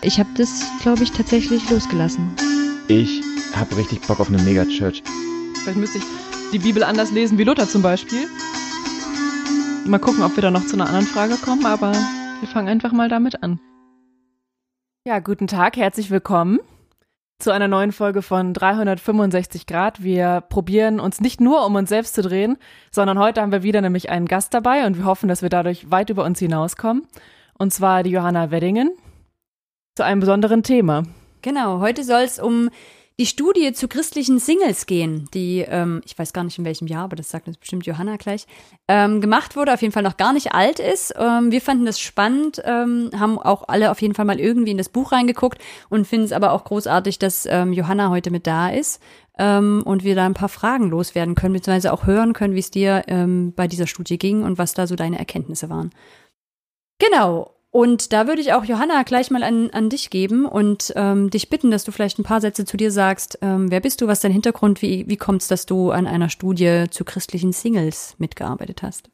Ich habe das, glaube ich, tatsächlich losgelassen. Ich habe richtig Bock auf eine Megachurch. Vielleicht müsste ich die Bibel anders lesen wie Luther zum Beispiel. Mal gucken, ob wir da noch zu einer anderen Frage kommen, aber wir fangen einfach mal damit an. Ja, guten Tag, herzlich willkommen zu einer neuen Folge von 365 Grad. Wir probieren uns nicht nur um uns selbst zu drehen, sondern heute haben wir wieder nämlich einen Gast dabei und wir hoffen, dass wir dadurch weit über uns hinauskommen. Und zwar die Johanna Weddingen zu einem besonderen Thema. Genau, heute soll es um die Studie zu christlichen Singles gehen, die, ähm, ich weiß gar nicht in welchem Jahr, aber das sagt uns bestimmt Johanna gleich, ähm, gemacht wurde, auf jeden Fall noch gar nicht alt ist. Ähm, wir fanden das spannend, ähm, haben auch alle auf jeden Fall mal irgendwie in das Buch reingeguckt und finden es aber auch großartig, dass ähm, Johanna heute mit da ist ähm, und wir da ein paar Fragen loswerden können, beziehungsweise auch hören können, wie es dir bei dieser Studie ging und was da so deine Erkenntnisse waren. Genau. Und da würde ich auch Johanna gleich mal an, an dich geben und ähm, dich bitten, dass du vielleicht ein paar Sätze zu dir sagst. Ähm, wer bist du, was ist dein Hintergrund, wie, wie kommt es, dass du an einer Studie zu christlichen Singles mitgearbeitet hast?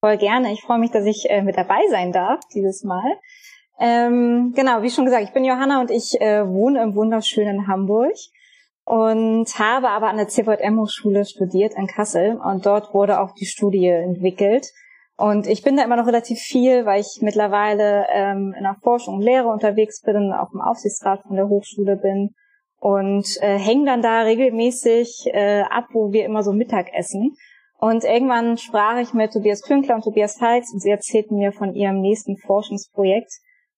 Voll gerne. Ich freue mich, dass ich äh, mit dabei sein darf dieses Mal. Ähm, genau, wie schon gesagt, ich bin Johanna und ich äh, wohne im wunderschönen Hamburg und habe aber an der CVM-Hochschule studiert in Kassel und dort wurde auch die Studie entwickelt und ich bin da immer noch relativ viel, weil ich mittlerweile ähm, in der Forschung und Lehre unterwegs bin, auch im Aufsichtsrat von der Hochschule bin und äh, hänge dann da regelmäßig äh, ab, wo wir immer so Mittag essen. Und irgendwann sprach ich mit Tobias Künkler und Tobias Heitz und sie erzählten mir von ihrem nächsten Forschungsprojekt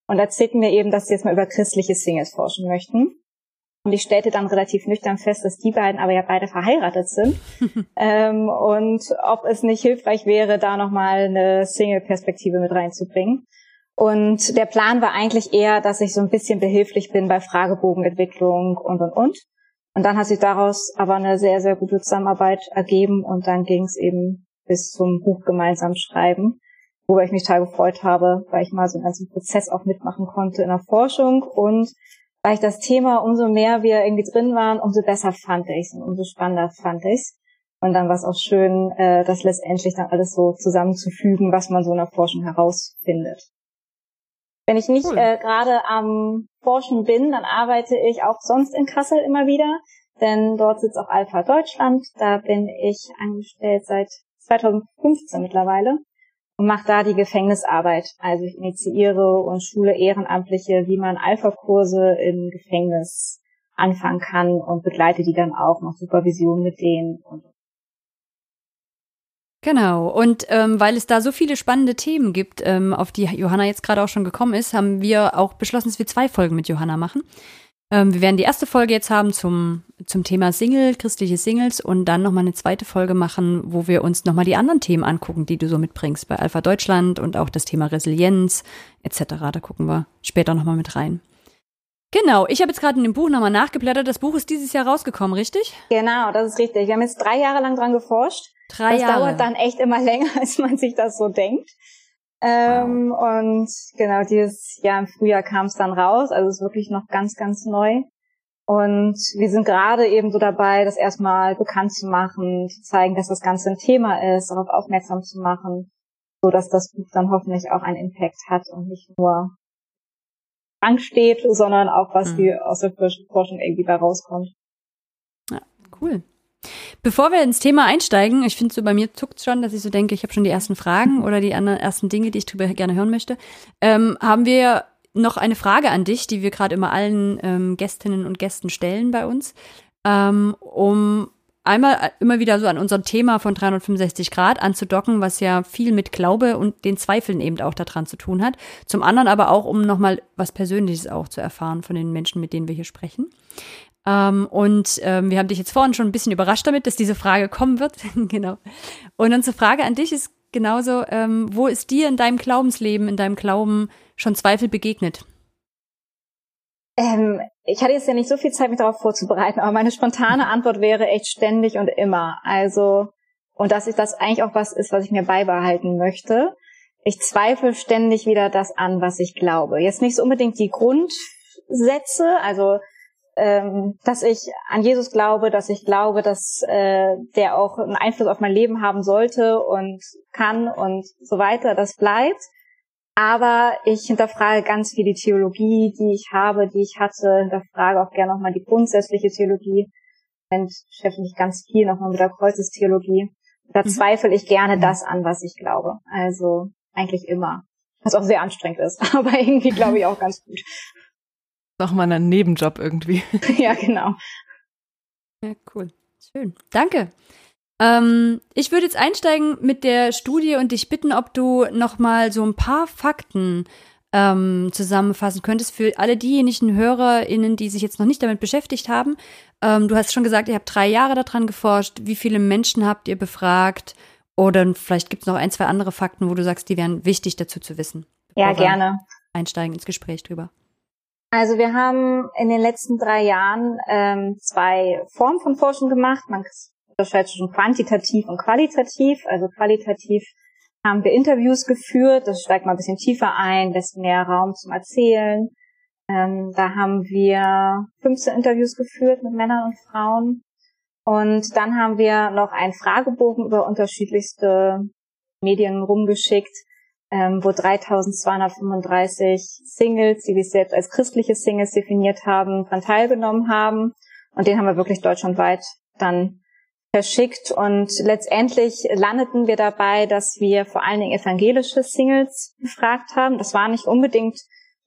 und erzählten mir eben, dass sie jetzt mal über christliche Singles forschen möchten. Und ich stellte dann relativ nüchtern fest, dass die beiden aber ja beide verheiratet sind. ähm, und ob es nicht hilfreich wäre, da nochmal eine Single-Perspektive mit reinzubringen. Und der Plan war eigentlich eher, dass ich so ein bisschen behilflich bin bei Fragebogenentwicklung und, und, und. Und dann hat sich daraus aber eine sehr, sehr gute Zusammenarbeit ergeben und dann ging es eben bis zum Buch gemeinsam schreiben, worüber ich mich total gefreut habe, weil ich mal so einen ganzen Prozess auch mitmachen konnte in der Forschung und weil ich das Thema, umso mehr wir irgendwie drin waren, umso besser fand ich's und umso spannender fand ich's. Und dann war es auch schön, äh, das letztendlich dann alles so zusammenzufügen, was man so in der Forschung herausfindet. Wenn ich nicht cool. äh, gerade am Forschen bin, dann arbeite ich auch sonst in Kassel immer wieder, denn dort sitzt auch Alpha Deutschland. Da bin ich angestellt seit 2015 mittlerweile und mache da die Gefängnisarbeit. Also ich initiiere und schule Ehrenamtliche, wie man Alpha-Kurse im Gefängnis anfangen kann und begleite die dann auch noch Supervision mit denen. Genau, und ähm, weil es da so viele spannende Themen gibt, ähm, auf die Johanna jetzt gerade auch schon gekommen ist, haben wir auch beschlossen, dass wir zwei Folgen mit Johanna machen. Ähm, wir werden die erste Folge jetzt haben zum, zum Thema Single, christliche Singles und dann nochmal eine zweite Folge machen, wo wir uns nochmal die anderen Themen angucken, die du so mitbringst bei Alpha Deutschland und auch das Thema Resilienz etc. Da gucken wir später nochmal mit rein. Genau, ich habe jetzt gerade in dem Buch nochmal nachgeblättert. Das Buch ist dieses Jahr rausgekommen, richtig? Genau, das ist richtig. Wir haben jetzt drei Jahre lang dran geforscht. Drei das Jahre. Das dauert dann echt immer länger, als man sich das so denkt. Ähm, wow. Und genau dieses Jahr im Frühjahr kam es dann raus. Also es ist wirklich noch ganz, ganz neu. Und wir sind gerade eben so dabei, das erstmal bekannt zu machen, zu zeigen, dass das Ganze ein Thema ist, darauf aufmerksam zu machen, so dass das Buch dann hoffentlich auch einen Impact hat und nicht nur Angst steht, sondern auch was mhm. die aus der Forschung irgendwie da rauskommt. Ja, cool. Bevor wir ins Thema einsteigen, ich finde so bei mir zuckt schon, dass ich so denke, ich habe schon die ersten Fragen oder die anderen ersten Dinge, die ich drüber gerne hören möchte. Ähm, haben wir noch eine Frage an dich, die wir gerade immer allen ähm, Gästinnen und Gästen stellen bei uns, ähm, um einmal äh, immer wieder so an unser Thema von 365 Grad anzudocken, was ja viel mit Glaube und den Zweifeln eben auch daran zu tun hat. Zum anderen aber auch, um nochmal was Persönliches auch zu erfahren von den Menschen, mit denen wir hier sprechen. Ähm, und ähm, wir haben dich jetzt vorhin schon ein bisschen überrascht damit, dass diese Frage kommen wird. genau. Und unsere Frage an dich ist genauso, ähm, wo ist dir in deinem Glaubensleben, in deinem Glauben schon Zweifel begegnet? Ähm, ich hatte jetzt ja nicht so viel Zeit, mich darauf vorzubereiten, aber meine spontane Antwort wäre echt ständig und immer. Also, und dass ich das eigentlich auch was ist, was ich mir beibehalten möchte. Ich zweifle ständig wieder das an, was ich glaube. Jetzt nicht so unbedingt die Grundsätze, also ähm, dass ich an Jesus glaube, dass ich glaube, dass äh, der auch einen Einfluss auf mein Leben haben sollte und kann und so weiter, das bleibt. Aber ich hinterfrage ganz viel die Theologie, die ich habe, die ich hatte, hinterfrage auch gerne nochmal die grundsätzliche Theologie. Und beschäftige mich ganz viel nochmal mit der Kreuzestheologie. Da mhm. zweifle ich gerne mhm. das an, was ich glaube. Also eigentlich immer. Was auch sehr anstrengend ist, aber irgendwie glaube ich auch ganz gut. Doch mal ein Nebenjob irgendwie. ja, genau. Ja, cool. Schön. Danke. Ähm, ich würde jetzt einsteigen mit der Studie und dich bitten, ob du noch mal so ein paar Fakten ähm, zusammenfassen könntest für alle diejenigen HörerInnen, die sich jetzt noch nicht damit beschäftigt haben. Ähm, du hast schon gesagt, ihr habt drei Jahre daran geforscht. Wie viele Menschen habt ihr befragt? Oder vielleicht gibt es noch ein, zwei andere Fakten, wo du sagst, die wären wichtig dazu zu wissen. Ja, gerne. Einsteigen ins Gespräch drüber. Also wir haben in den letzten drei Jahren ähm, zwei Formen von Forschung gemacht. Man unterscheidet zwischen quantitativ und qualitativ. Also qualitativ haben wir Interviews geführt, das steigt mal ein bisschen tiefer ein, lässt mehr Raum zum Erzählen. Ähm, da haben wir 15 Interviews geführt mit Männern und Frauen. Und dann haben wir noch einen Fragebogen über unterschiedlichste Medien rumgeschickt, ähm, wo 3235 Singles, die sich selbst als christliche Singles definiert haben, daran teilgenommen haben. Und den haben wir wirklich deutschlandweit dann verschickt und letztendlich landeten wir dabei, dass wir vor allen Dingen evangelische Singles befragt haben. Das war nicht unbedingt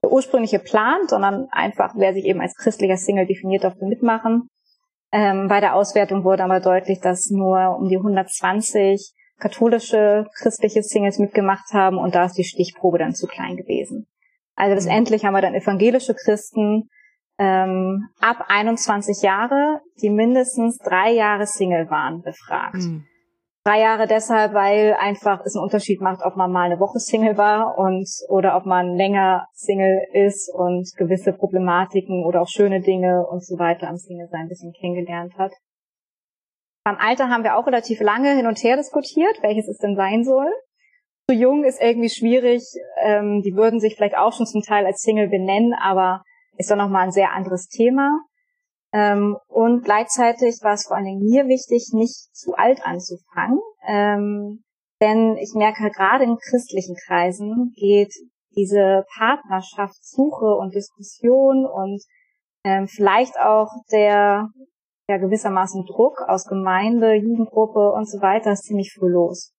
der ursprüngliche Plan, sondern einfach, wer sich eben als christlicher Single definiert, durfte mitmachen. Ähm, bei der Auswertung wurde aber deutlich, dass nur um die 120 katholische christliche Singles mitgemacht haben und da ist die Stichprobe dann zu klein gewesen. Also letztendlich haben wir dann evangelische Christen ähm, ab 21 Jahre, die mindestens drei Jahre Single waren, befragt. Mhm. Drei Jahre deshalb, weil einfach es einen Unterschied macht, ob man mal eine Woche Single war und oder ob man länger Single ist und gewisse Problematiken oder auch schöne Dinge und so weiter am Single sein ein bisschen kennengelernt hat. Beim Alter haben wir auch relativ lange hin und her diskutiert, welches es denn sein soll. Zu jung ist irgendwie schwierig. Ähm, die würden sich vielleicht auch schon zum Teil als Single benennen, aber ist doch nochmal ein sehr anderes Thema. Ähm, und gleichzeitig war es vor allen Dingen mir wichtig, nicht zu alt anzufangen. Ähm, denn ich merke, gerade in christlichen Kreisen geht diese Partnerschaftssuche und Diskussion und ähm, vielleicht auch der ja gewissermaßen Druck aus Gemeinde, Jugendgruppe und so weiter ist ziemlich früh los.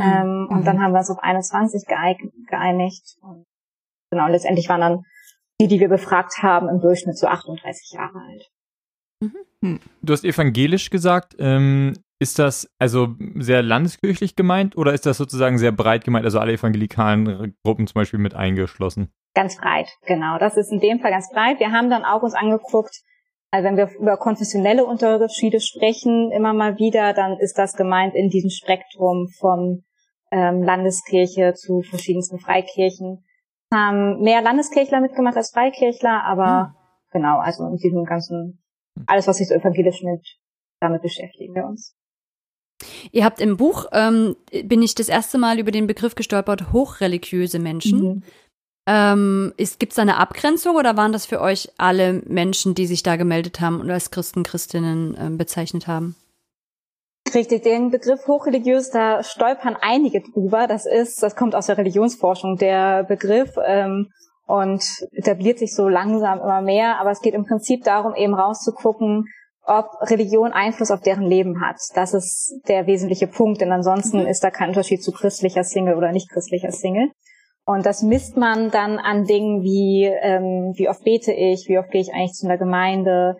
Mhm. Ähm, und dann mhm. haben wir uns auf 21 geeinigt. Und genau, letztendlich waren dann die, die wir befragt haben, im Durchschnitt so 38 Jahre alt. Mhm. Hm. Du hast evangelisch gesagt. Ähm, ist das also sehr landeskirchlich gemeint oder ist das sozusagen sehr breit gemeint, also alle evangelikalen Gruppen zum Beispiel mit eingeschlossen? Ganz breit, genau. Das ist in dem Fall ganz breit. Wir haben dann auch uns angeguckt, also wenn wir über konfessionelle Unterschiede sprechen, immer mal wieder, dann ist das gemeint in diesem Spektrum von ähm, Landeskirche zu verschiedensten Freikirchen haben mehr Landeskirchler mitgemacht als Freikirchler, aber mhm. genau, also in diesem ganzen, alles, was sich so evangelisch mit, damit beschäftigen wir uns. Ihr habt im Buch, ähm, bin ich das erste Mal über den Begriff gestolpert, hochreligiöse Menschen. Mhm. Ähm, Gibt es da eine Abgrenzung oder waren das für euch alle Menschen, die sich da gemeldet haben und als Christen, Christinnen ähm, bezeichnet haben? Richtig, den Begriff hochreligiös, da stolpern einige drüber. Das ist, das kommt aus der Religionsforschung, der Begriff, ähm, und etabliert sich so langsam immer mehr. Aber es geht im Prinzip darum, eben rauszugucken, ob Religion Einfluss auf deren Leben hat. Das ist der wesentliche Punkt, denn ansonsten mhm. ist da kein Unterschied zu christlicher Single oder nicht christlicher Single. Und das misst man dann an Dingen wie, ähm, wie oft bete ich, wie oft gehe ich eigentlich zu einer Gemeinde,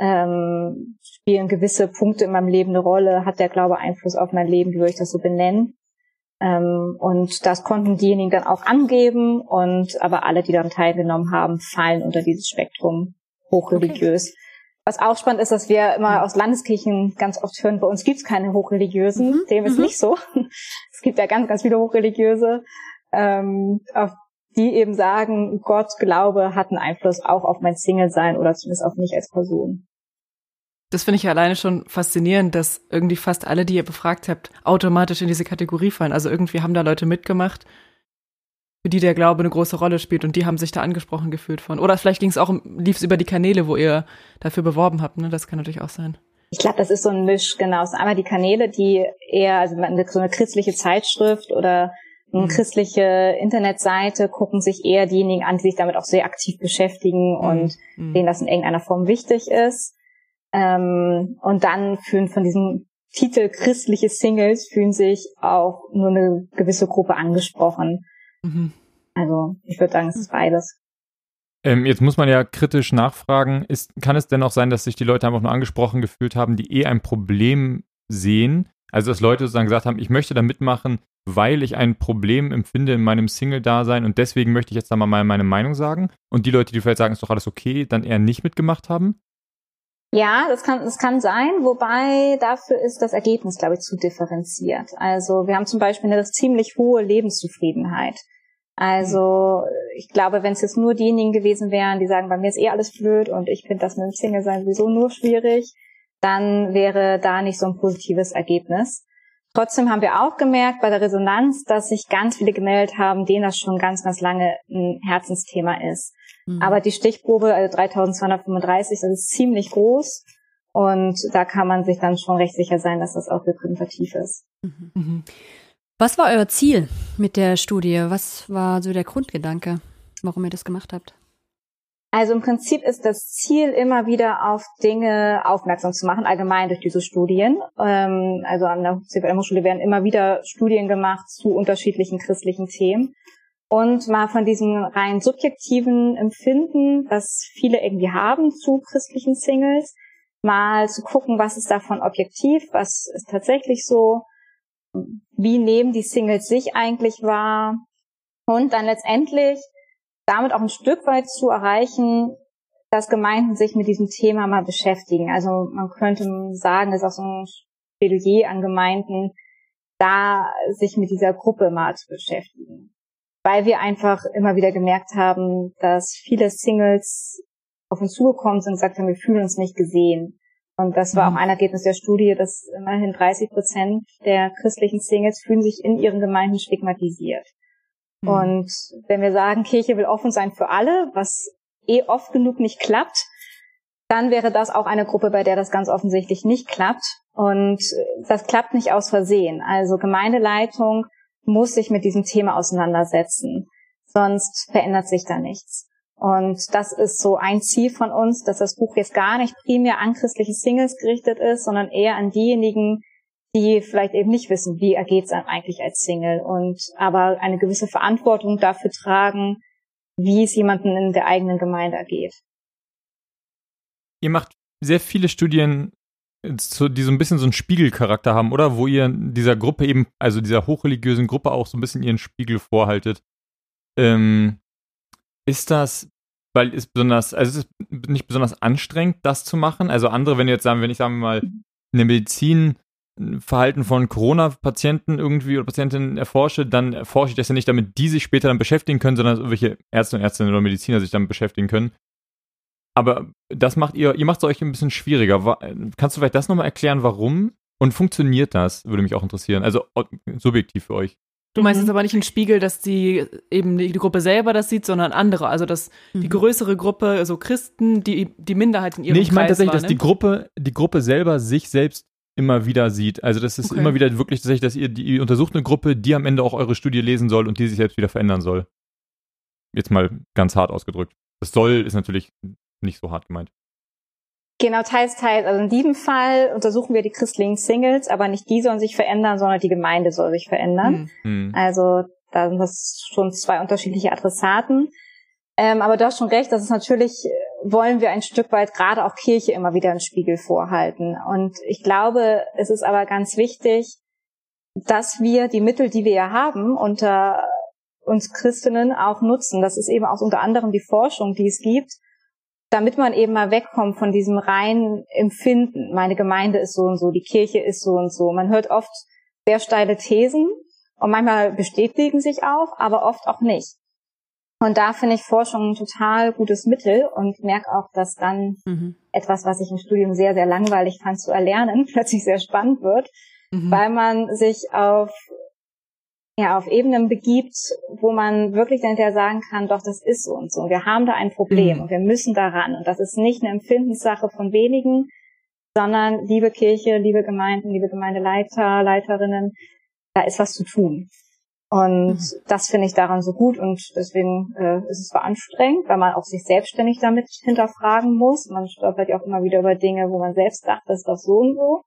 ähm, spielen gewisse Punkte in meinem Leben eine Rolle, hat der Glaube Einfluss auf mein Leben, wie würde ich das so benennen. Ähm, und das konnten diejenigen dann auch angeben und aber alle, die daran teilgenommen haben, fallen unter dieses Spektrum hochreligiös. Okay. Was auch spannend ist, dass wir immer aus Landeskirchen ganz oft hören, bei uns gibt's keine Hochreligiösen. Mhm. Dem ist mhm. nicht so. es gibt ja ganz, ganz viele Hochreligiöse, ähm, auf die eben sagen, Gott, Glaube hat einen Einfluss auch auf mein Single-Sein oder zumindest auf mich als Person. Das finde ich ja alleine schon faszinierend, dass irgendwie fast alle, die ihr befragt habt, automatisch in diese Kategorie fallen. Also irgendwie haben da Leute mitgemacht, für die der Glaube eine große Rolle spielt und die haben sich da angesprochen gefühlt von. Oder vielleicht ging es auch, lief es über die Kanäle, wo ihr dafür beworben habt, ne? Das kann natürlich auch sein. Ich glaube, das ist so ein Misch, genau. Es sind einmal die Kanäle, die eher, also so eine christliche Zeitschrift oder mhm. christliche Internetseite gucken sich eher diejenigen an, die sich damit auch sehr aktiv beschäftigen mhm. und mhm. denen das in irgendeiner Form wichtig ist. Ähm, und dann fühlen von diesem Titel christliche Singles fühlen sich auch nur eine gewisse Gruppe angesprochen. Mhm. Also ich würde sagen, es ist beides. Ähm, jetzt muss man ja kritisch nachfragen, ist, kann es denn auch sein, dass sich die Leute einfach nur angesprochen gefühlt haben, die eh ein Problem sehen? Also dass Leute sozusagen gesagt haben, ich möchte da mitmachen, weil ich ein Problem empfinde in meinem Single-Dasein und deswegen möchte ich jetzt da mal meine Meinung sagen. Und die Leute, die vielleicht sagen, ist doch alles okay, dann eher nicht mitgemacht haben? Ja, das kann, das kann sein, wobei dafür ist das Ergebnis, glaube ich, zu differenziert. Also wir haben zum Beispiel eine ziemlich hohe Lebenszufriedenheit. Also ich glaube, wenn es jetzt nur diejenigen gewesen wären, die sagen, bei mir ist eh alles blöd und ich finde das mit dem Single-Sein sowieso nur schwierig, dann wäre da nicht so ein positives Ergebnis. Trotzdem haben wir auch gemerkt bei der Resonanz, dass sich ganz viele gemeldet haben, denen das schon ganz, ganz lange ein Herzensthema ist. Mhm. Aber die Stichprobe, also 3235, das ist ziemlich groß. Und da kann man sich dann schon recht sicher sein, dass das auch repräsentativ ist. Mhm. mhm. Was war euer Ziel mit der Studie? Was war so der Grundgedanke, warum ihr das gemacht habt? Also im Prinzip ist das Ziel, immer wieder auf Dinge aufmerksam zu machen, allgemein durch diese Studien. Ähm, also an der CVM-Hochschule werden immer wieder Studien gemacht zu unterschiedlichen christlichen Themen. Und mal von diesem rein subjektiven Empfinden, das viele irgendwie haben zu christlichen Singles, mal zu gucken, was ist davon objektiv, was ist tatsächlich so, wie nehmen die Singles sich eigentlich wahr und dann letztendlich damit auch ein Stück weit zu erreichen, dass Gemeinden sich mit diesem Thema mal beschäftigen. Also man könnte sagen, das ist auch so ein Plädoyer an Gemeinden, da sich mit dieser Gruppe mal zu beschäftigen. Weil wir einfach immer wieder gemerkt haben, dass viele Singles auf uns zugekommen sind und gesagt haben, wir fühlen uns nicht gesehen. Und das war auch mhm. ein Ergebnis der Studie, dass immerhin 30 Prozent der christlichen Singles fühlen sich in ihren Gemeinden stigmatisiert. Mhm. Und wenn wir sagen, Kirche will offen sein für alle, was eh oft genug nicht klappt, dann wäre das auch eine Gruppe, bei der das ganz offensichtlich nicht klappt. Und das klappt nicht aus Versehen. Also Gemeindeleitung muss sich mit diesem Thema auseinandersetzen. Sonst verändert sich da nichts. Und das ist so ein Ziel von uns, dass das Buch jetzt gar nicht primär an christliche Singles gerichtet ist, sondern eher an diejenigen, die vielleicht eben nicht wissen, wie ergeht es einem eigentlich als Single und aber eine gewisse Verantwortung dafür tragen, wie es jemanden in der eigenen Gemeinde ergeht. Ihr macht sehr viele Studien, die so ein bisschen so einen Spiegelcharakter haben, oder? Wo ihr dieser Gruppe eben, also dieser hochreligiösen Gruppe auch so ein bisschen ihren Spiegel vorhaltet. Ähm, ist das, weil es besonders, also es ist nicht besonders anstrengend, das zu machen? Also andere, wenn jetzt sagen, wenn ich sagen wir mal eine Medizin Verhalten von Corona-Patienten irgendwie oder Patientinnen erforsche, dann erforsche ich das ja nicht, damit die sich später dann beschäftigen können, sondern irgendwelche Ärzte und Ärztinnen oder Mediziner sich damit beschäftigen können. Aber das macht ihr, ihr macht es euch ein bisschen schwieriger. Kannst du vielleicht das nochmal erklären, warum? Und funktioniert das? Würde mich auch interessieren. Also subjektiv für euch. Du meinst mhm. jetzt aber nicht ein Spiegel, dass die eben die Gruppe selber das sieht, sondern andere. Also dass mhm. die größere Gruppe, also Christen, die die Minderheit in ihrem Nee, ich meine tatsächlich, dass die Gruppe, die Gruppe selber sich selbst immer wieder sieht. Also das ist okay. immer wieder wirklich tatsächlich, dass ihr, die, ihr untersucht eine Gruppe, die am Ende auch eure Studie lesen soll und die sich selbst wieder verändern soll. Jetzt mal ganz hart ausgedrückt. Das soll ist natürlich nicht so hart gemeint. Genau, teils, teils. Also in diesem Fall untersuchen wir die christlichen Singles, aber nicht die sollen sich verändern, sondern die Gemeinde soll sich verändern. Mhm. Also da sind das schon zwei unterschiedliche Adressaten. Ähm, aber du hast schon recht, das ist natürlich, äh, wollen wir ein Stück weit gerade auch Kirche immer wieder einen Spiegel vorhalten. Und ich glaube, es ist aber ganz wichtig, dass wir die Mittel, die wir ja haben, unter uns Christinnen auch nutzen. Das ist eben auch unter anderem die Forschung, die es gibt, damit man eben mal wegkommt von diesem reinen Empfinden. Meine Gemeinde ist so und so, die Kirche ist so und so. Man hört oft sehr steile Thesen und manchmal bestätigen sich auch, aber oft auch nicht. Und da finde ich Forschung ein total gutes Mittel und merke auch, dass dann mhm. etwas, was ich im Studium sehr, sehr langweilig fand zu erlernen, plötzlich sehr spannend wird, mhm. weil man sich auf ja, auf Ebenen begibt, wo man wirklich dann hinterher sagen kann, doch, das ist so und so. Und wir haben da ein Problem mhm. und wir müssen daran. Und das ist nicht eine Empfindenssache von wenigen, sondern liebe Kirche, liebe Gemeinden, liebe Gemeindeleiter, Leiterinnen, da ist was zu tun. Und mhm. das finde ich daran so gut und deswegen äh, ist es zwar anstrengend, weil man auch sich selbstständig damit hinterfragen muss. Man stolpert ja auch immer wieder über Dinge, wo man selbst dachte, das ist doch so und so.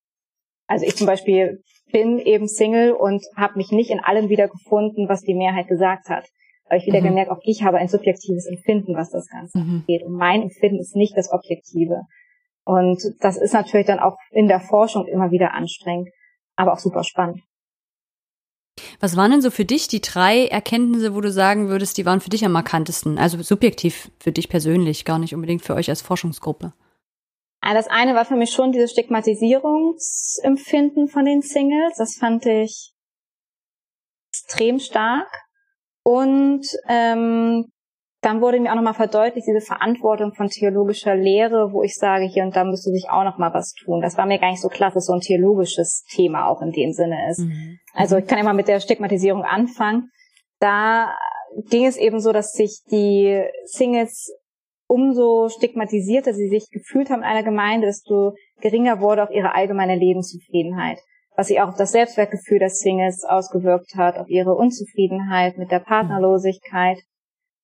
Also ich zum Beispiel bin eben Single und habe mich nicht in allem wiedergefunden, was die Mehrheit gesagt hat. Aber ich wieder mhm. gemerkt, auch ich habe ein subjektives Empfinden, was das Ganze mhm. angeht. Und mein Empfinden ist nicht das Objektive. Und das ist natürlich dann auch in der Forschung immer wieder anstrengend, aber auch super spannend. Was waren denn so für dich die drei Erkenntnisse, wo du sagen würdest, die waren für dich am markantesten? Also subjektiv für dich persönlich, gar nicht unbedingt für euch als Forschungsgruppe. Das eine war für mich schon dieses Stigmatisierungsempfinden von den Singles. Das fand ich extrem stark. Und ähm, dann wurde mir auch nochmal verdeutlicht, diese Verantwortung von theologischer Lehre, wo ich sage, hier und da müsste sich auch nochmal was tun. Das war mir gar nicht so klar, dass so ein theologisches Thema auch in dem Sinne ist. Mhm. Also ich kann immer mit der Stigmatisierung anfangen. Da ging es eben so, dass sich die Singles umso stigmatisierter sie sich gefühlt haben in einer Gemeinde, desto geringer wurde auch ihre allgemeine Lebenszufriedenheit. Was sich auch auf das Selbstwertgefühl der Singles ausgewirkt hat, auf ihre Unzufriedenheit mit der Partnerlosigkeit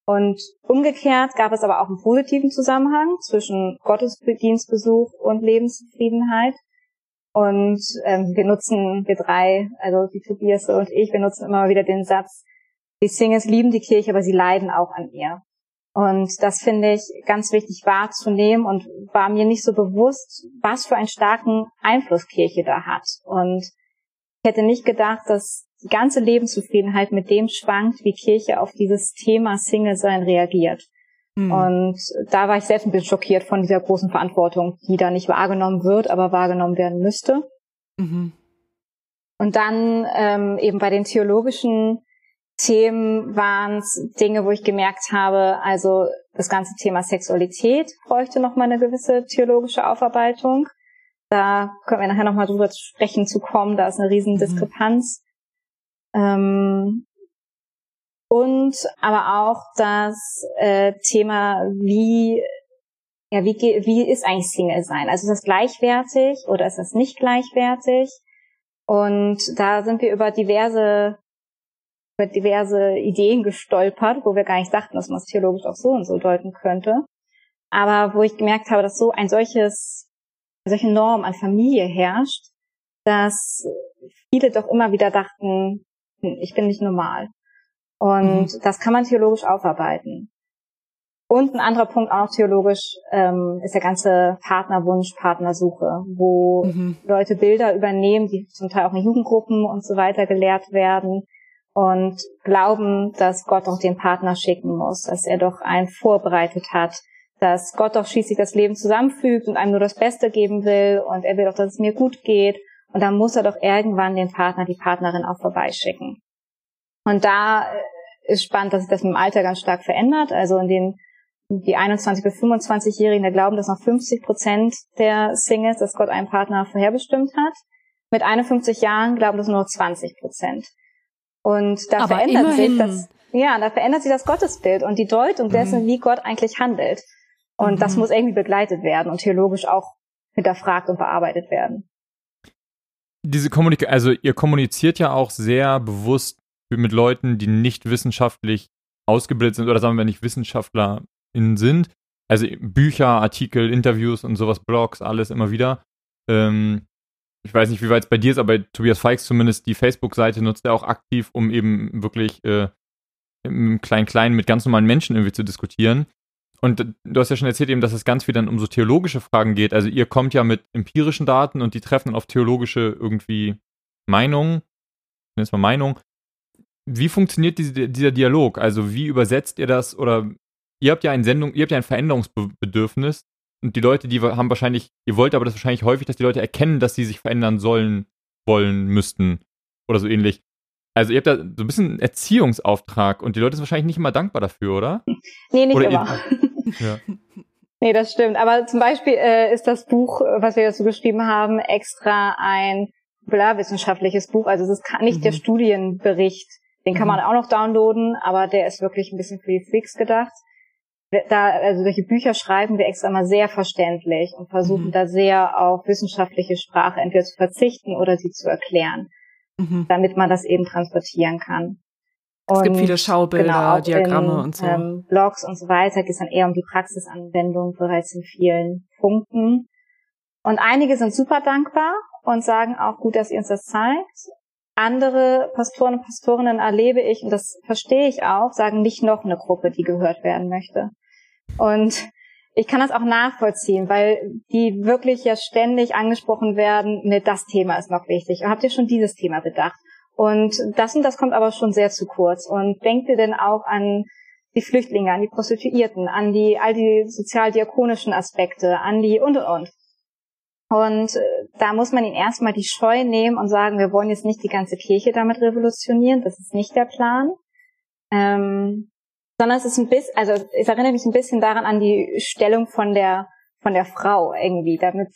und umgekehrt gab es aber auch einen positiven Zusammenhang zwischen Gottesdienstbesuch und Lebenszufriedenheit. Und ähm, wir nutzen, wir drei, also die Tobias und ich, wir nutzen immer wieder den Satz, die Singles lieben die Kirche, aber sie leiden auch an ihr. Und das finde ich ganz wichtig wahrzunehmen und war mir nicht so bewusst, was für einen starken Einfluss Kirche da hat. Und ich hätte nicht gedacht, dass ganze Lebenszufriedenheit mit dem schwankt, wie Kirche auf dieses Thema Single-Sein reagiert. Mhm. Und da war ich selbst ein bisschen schockiert von dieser großen Verantwortung, die da nicht wahrgenommen wird, aber wahrgenommen werden müsste. Mhm. Und dann ähm, eben bei den theologischen Themen waren es Dinge, wo ich gemerkt habe, also das ganze Thema Sexualität bräuchte nochmal eine gewisse theologische Aufarbeitung. Da können wir nachher nochmal drüber sprechen zu kommen, da ist eine riesen mhm. Diskrepanz. Ähm, und aber auch das äh, Thema, wie ja, wie, wie ist eigentlich Single sein? Also ist das gleichwertig oder ist das nicht gleichwertig? Und da sind wir über diverse über diverse Ideen gestolpert, wo wir gar nicht dachten, dass man es theologisch auch so und so deuten könnte. Aber wo ich gemerkt habe, dass so ein solches, eine solche Norm an Familie herrscht, dass viele doch immer wieder dachten, ich bin nicht normal. Und mhm. das kann man theologisch aufarbeiten. Und ein anderer Punkt auch noch theologisch ähm, ist der ganze Partnerwunsch, Partnersuche, wo mhm. Leute Bilder übernehmen, die zum Teil auch in Jugendgruppen und so weiter gelehrt werden und glauben, dass Gott auch den Partner schicken muss, dass er doch einen vorbereitet hat, dass Gott doch schließlich das Leben zusammenfügt und einem nur das Beste geben will und er will doch, dass es mir gut geht und dann muss er doch irgendwann den Partner, die Partnerin auch vorbeischicken. Und da äh, ist spannend, dass sich das mit dem Alter ganz stark verändert. Also in den die 21 bis 25-Jährigen, da glauben, dass noch 50 Prozent der Singles, dass Gott einen Partner vorherbestimmt hat. Mit 51 Jahren glauben das nur 20 Prozent. Und da Aber verändert sich das, ja, da verändert sich das Gottesbild und die Deutung dessen, mhm. wie Gott eigentlich handelt. Und mhm. das muss irgendwie begleitet werden und theologisch auch hinterfragt und bearbeitet werden diese Kommunikation, also ihr kommuniziert ja auch sehr bewusst mit Leuten, die nicht wissenschaftlich ausgebildet sind oder sagen wir nicht WissenschaftlerInnen sind. Also Bücher, Artikel, Interviews und sowas, Blogs, alles immer wieder. Ähm, ich weiß nicht, wie weit es bei dir ist, aber Tobias Feix zumindest die Facebook-Seite nutzt er auch aktiv, um eben wirklich äh, im Klein-Klein mit ganz normalen Menschen irgendwie zu diskutieren. Und du hast ja schon erzählt eben, dass es ganz viel dann um so theologische Fragen geht. Also ihr kommt ja mit empirischen Daten und die treffen dann auf theologische irgendwie Meinungen. Jetzt mal Meinung. Wie funktioniert diese, dieser Dialog? Also wie übersetzt ihr das? Oder ihr habt ja eine Sendung, ihr habt ja ein Veränderungsbedürfnis und die Leute, die haben wahrscheinlich, ihr wollt aber das wahrscheinlich häufig, dass die Leute erkennen, dass sie sich verändern sollen, wollen, müssten oder so ähnlich. Also ihr habt da so ein bisschen einen Erziehungsauftrag und die Leute sind wahrscheinlich nicht immer dankbar dafür, oder? Nee, nicht oder immer. Ja. Nee, das stimmt. Aber zum Beispiel äh, ist das Buch, was wir dazu geschrieben haben, extra ein wissenschaftliches Buch. Also es ist nicht mhm. der Studienbericht. Den kann mhm. man auch noch downloaden, aber der ist wirklich ein bisschen für die Freaks gedacht. Da, also solche Bücher schreiben wir extra mal sehr verständlich und versuchen mhm. da sehr auf wissenschaftliche Sprache entweder zu verzichten oder sie zu erklären mhm. damit man das eben transportieren kann. Es gibt viele Schaubilder, genau, Diagramme in, und so. Ähm, Blogs und so weiter geht es dann eher um die Praxisanwendung bereits in vielen Punkten. Und einige sind super dankbar und sagen auch gut, dass ihr uns das zeigt. Andere Pastoren und Pastorinnen erlebe ich, und das verstehe ich auch, sagen nicht noch eine Gruppe, die gehört werden möchte. Und ich kann das auch nachvollziehen, weil die wirklich ja ständig angesprochen werden, ne, das Thema ist noch wichtig. Habt ihr schon dieses Thema bedacht? Und das und das kommt aber schon sehr zu kurz. Und denkt ihr denn auch an die Flüchtlinge, an die Prostituierten, an die, all die sozialdiakonischen Aspekte, an die und und und. Und äh, da muss man ihn erstmal die Scheu nehmen und sagen, wir wollen jetzt nicht die ganze Kirche damit revolutionieren, das ist nicht der Plan. Ähm, sondern es ist ein bisschen, also es erinnert mich ein bisschen daran an die Stellung von der, von der Frau irgendwie, damit,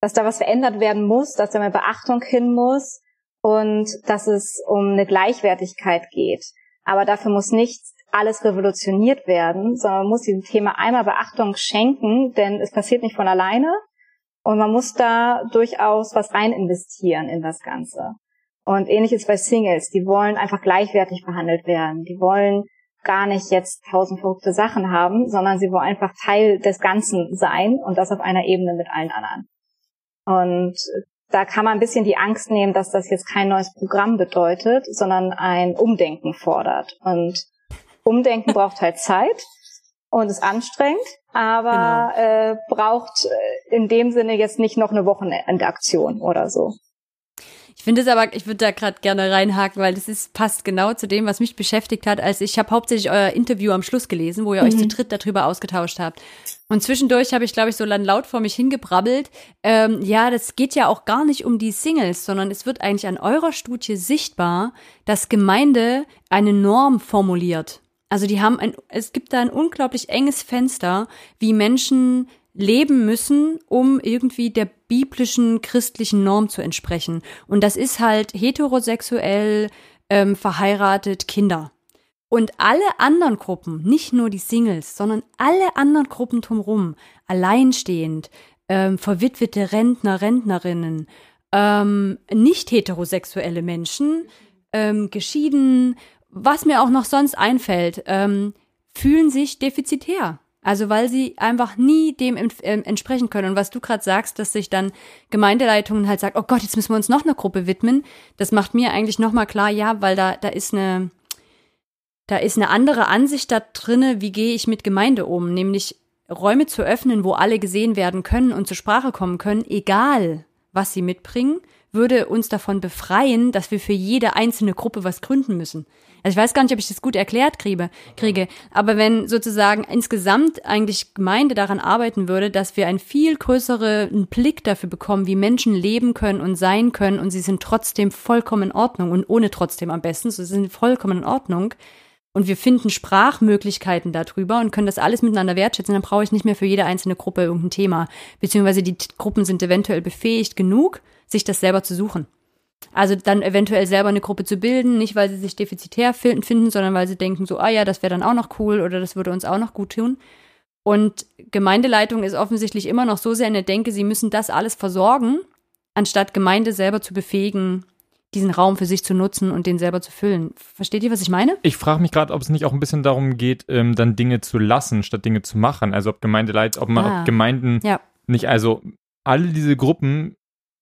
dass da was verändert werden muss, dass da mehr Beachtung hin muss und dass es um eine Gleichwertigkeit geht. Aber dafür muss nicht alles revolutioniert werden, sondern man muss diesem Thema einmal Beachtung schenken, denn es passiert nicht von alleine und man muss da durchaus was rein investieren in das Ganze. Und ähnliches bei Singles, die wollen einfach gleichwertig behandelt werden. Die wollen gar nicht jetzt tausend verrückte Sachen haben, sondern sie wollen einfach Teil des Ganzen sein und das auf einer Ebene mit allen anderen. Und da kann man ein bisschen die Angst nehmen, dass das jetzt kein neues Programm bedeutet, sondern ein Umdenken fordert. Und Umdenken braucht halt Zeit und ist anstrengend, aber genau. äh, braucht in dem Sinne jetzt nicht noch eine Wochenendaktion oder so. Ich finde es aber, ich würde da gerade gerne reinhaken, weil das ist passt genau zu dem, was mich beschäftigt hat, als ich habe hauptsächlich euer Interview am Schluss gelesen, wo ihr mhm. euch zu dritt darüber ausgetauscht habt. Und zwischendurch habe ich, glaube ich, so laut vor mich hingebrabbelt. Ähm, ja, das geht ja auch gar nicht um die Singles, sondern es wird eigentlich an eurer Studie sichtbar, dass Gemeinde eine Norm formuliert. Also die haben ein, es gibt da ein unglaublich enges Fenster, wie Menschen leben müssen, um irgendwie der biblischen christlichen Norm zu entsprechen. Und das ist halt heterosexuell, ähm, verheiratet, Kinder. Und alle anderen Gruppen, nicht nur die Singles, sondern alle anderen Gruppen drumherum, alleinstehend, ähm, verwitwete Rentner, Rentnerinnen, ähm, nicht heterosexuelle Menschen, ähm, geschieden, was mir auch noch sonst einfällt, ähm, fühlen sich defizitär. Also weil sie einfach nie dem ähm, entsprechen können. Und was du gerade sagst, dass sich dann Gemeindeleitungen halt sagt, oh Gott, jetzt müssen wir uns noch einer Gruppe widmen, das macht mir eigentlich nochmal klar, ja, weil da, da ist eine, da ist eine andere Ansicht da drinne, wie gehe ich mit Gemeinde um, nämlich Räume zu öffnen, wo alle gesehen werden können und zur Sprache kommen können, egal was sie mitbringen, würde uns davon befreien, dass wir für jede einzelne Gruppe was gründen müssen. Also ich weiß gar nicht, ob ich das gut erklärt kriege, kriege, aber wenn sozusagen insgesamt eigentlich Gemeinde daran arbeiten würde, dass wir einen viel größeren Blick dafür bekommen, wie Menschen leben können und sein können und sie sind trotzdem vollkommen in Ordnung und ohne trotzdem am besten, so sie sind vollkommen in Ordnung, und wir finden Sprachmöglichkeiten darüber und können das alles miteinander wertschätzen, dann brauche ich nicht mehr für jede einzelne Gruppe irgendein Thema. Beziehungsweise die Gruppen sind eventuell befähigt genug, sich das selber zu suchen. Also dann eventuell selber eine Gruppe zu bilden, nicht weil sie sich defizitär finden, sondern weil sie denken so, ah ja, das wäre dann auch noch cool oder das würde uns auch noch gut tun. Und Gemeindeleitung ist offensichtlich immer noch so sehr in der Denke, sie müssen das alles versorgen, anstatt Gemeinde selber zu befähigen, diesen Raum für sich zu nutzen und den selber zu füllen. Versteht ihr, was ich meine? Ich frage mich gerade, ob es nicht auch ein bisschen darum geht, ähm, dann Dinge zu lassen, statt Dinge zu machen. Also ob Gemeindeleit, ob man ah, ob Gemeinden ja. nicht, also alle diese Gruppen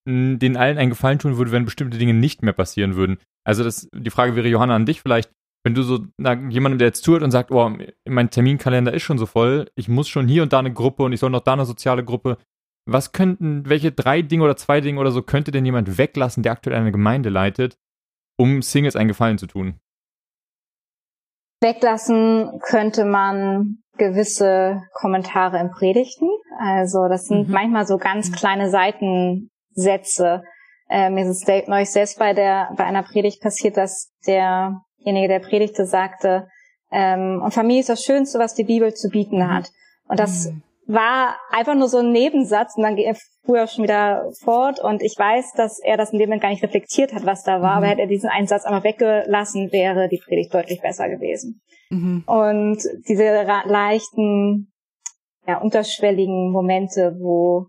denen allen einen Gefallen tun würde, wenn bestimmte Dinge nicht mehr passieren würden. Also das, die Frage wäre, Johanna, an dich vielleicht, wenn du so na, jemandem, der jetzt zuhört und sagt, oh, mein Terminkalender ist schon so voll, ich muss schon hier und da eine Gruppe und ich soll noch da eine soziale Gruppe. Was könnten, welche drei Dinge oder zwei Dinge oder so könnte denn jemand weglassen, der aktuell eine Gemeinde leitet, um Singles einen Gefallen zu tun? Weglassen könnte man gewisse Kommentare im Predigten. Also das sind mhm. manchmal so ganz mhm. kleine Seiten Sätze. Äh, mir ist es neulich selbst bei der bei einer Predigt passiert, dass derjenige, der predigte, sagte, ähm, und Familie ist das Schönste, was die Bibel zu bieten mhm. hat. Und das mhm. war einfach nur so ein Nebensatz und dann fuhr er schon wieder fort und ich weiß, dass er das in dem Moment gar nicht reflektiert hat, was da war, mhm. aber hätte er diesen einen Satz einmal weggelassen, wäre die Predigt deutlich besser gewesen. Mhm. Und diese leichten, ja, unterschwelligen Momente, wo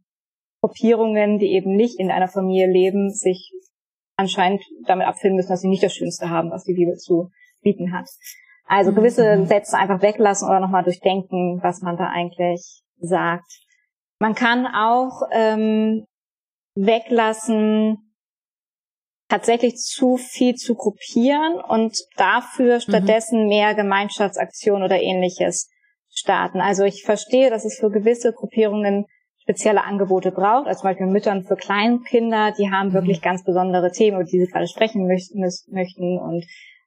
Gruppierungen, die eben nicht in einer Familie leben, sich anscheinend damit abfinden müssen, dass sie nicht das Schönste haben, was die Bibel zu bieten hat. Also mhm. gewisse. Sätze einfach weglassen oder nochmal durchdenken, was man da eigentlich sagt. Man kann auch ähm, weglassen, tatsächlich zu viel zu gruppieren und dafür mhm. stattdessen mhm. mehr Gemeinschaftsaktion oder ähnliches starten. Also ich verstehe, dass es für gewisse Gruppierungen spezielle Angebote braucht, also zum Beispiel Müttern für Kleinkinder, die haben mhm. wirklich ganz besondere Themen, über die sie gerade sprechen möchten, möchten und